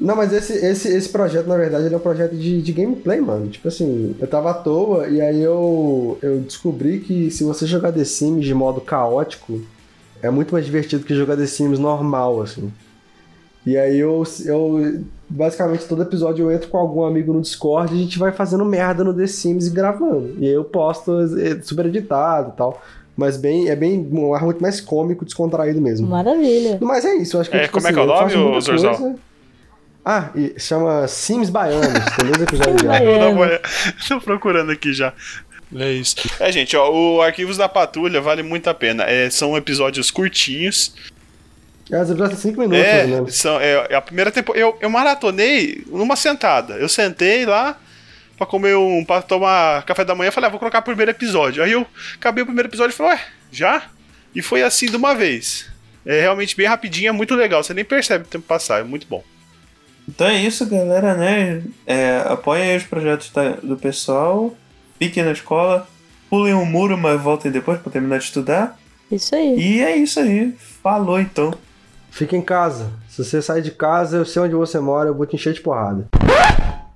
Não, mas esse, esse, esse projeto, na verdade, ele é um projeto de, de gameplay, mano. Tipo assim, eu tava à toa e aí eu, eu descobri que se você jogar The Sims de modo caótico, é muito mais divertido que jogar The Sims normal, assim. E aí eu, eu basicamente todo episódio eu entro com algum amigo no Discord e a gente vai fazendo merda no The Sims e gravando. E aí eu posto é, super editado e tal. Mas bem, é bem um ar muito mais cômico, descontraído mesmo. Maravilha. Mas é isso, eu acho que É, tipo como é assim, que é o eu nome, Zorzal? Ah, e chama Sims Baianos, tem dois episódios [laughs] já. Tô procurando aqui já. É isso. É, gente, ó, o Arquivos da Patrulha vale muito a pena. É, são episódios curtinhos. É, os episódios tem 5 minutos, É, são, é, é a primeira temporada. Eu, eu maratonei numa sentada. Eu sentei lá pra comer um. pra tomar café da manhã. Falei, ah, vou colocar o primeiro episódio. Aí eu acabei o primeiro episódio e falei, ué, já? E foi assim de uma vez. É realmente bem rapidinho, é muito legal. Você nem percebe o tempo passar, é muito bom. Então é isso, galera, né? É, apoiem aí os projetos da- do pessoal, fiquem na escola, pulem um muro, mas voltem depois pra terminar de estudar. Isso aí. E é isso aí. Falou então. Fica em casa. Se você sair de casa, eu sei onde você mora, eu vou te encher de porrada.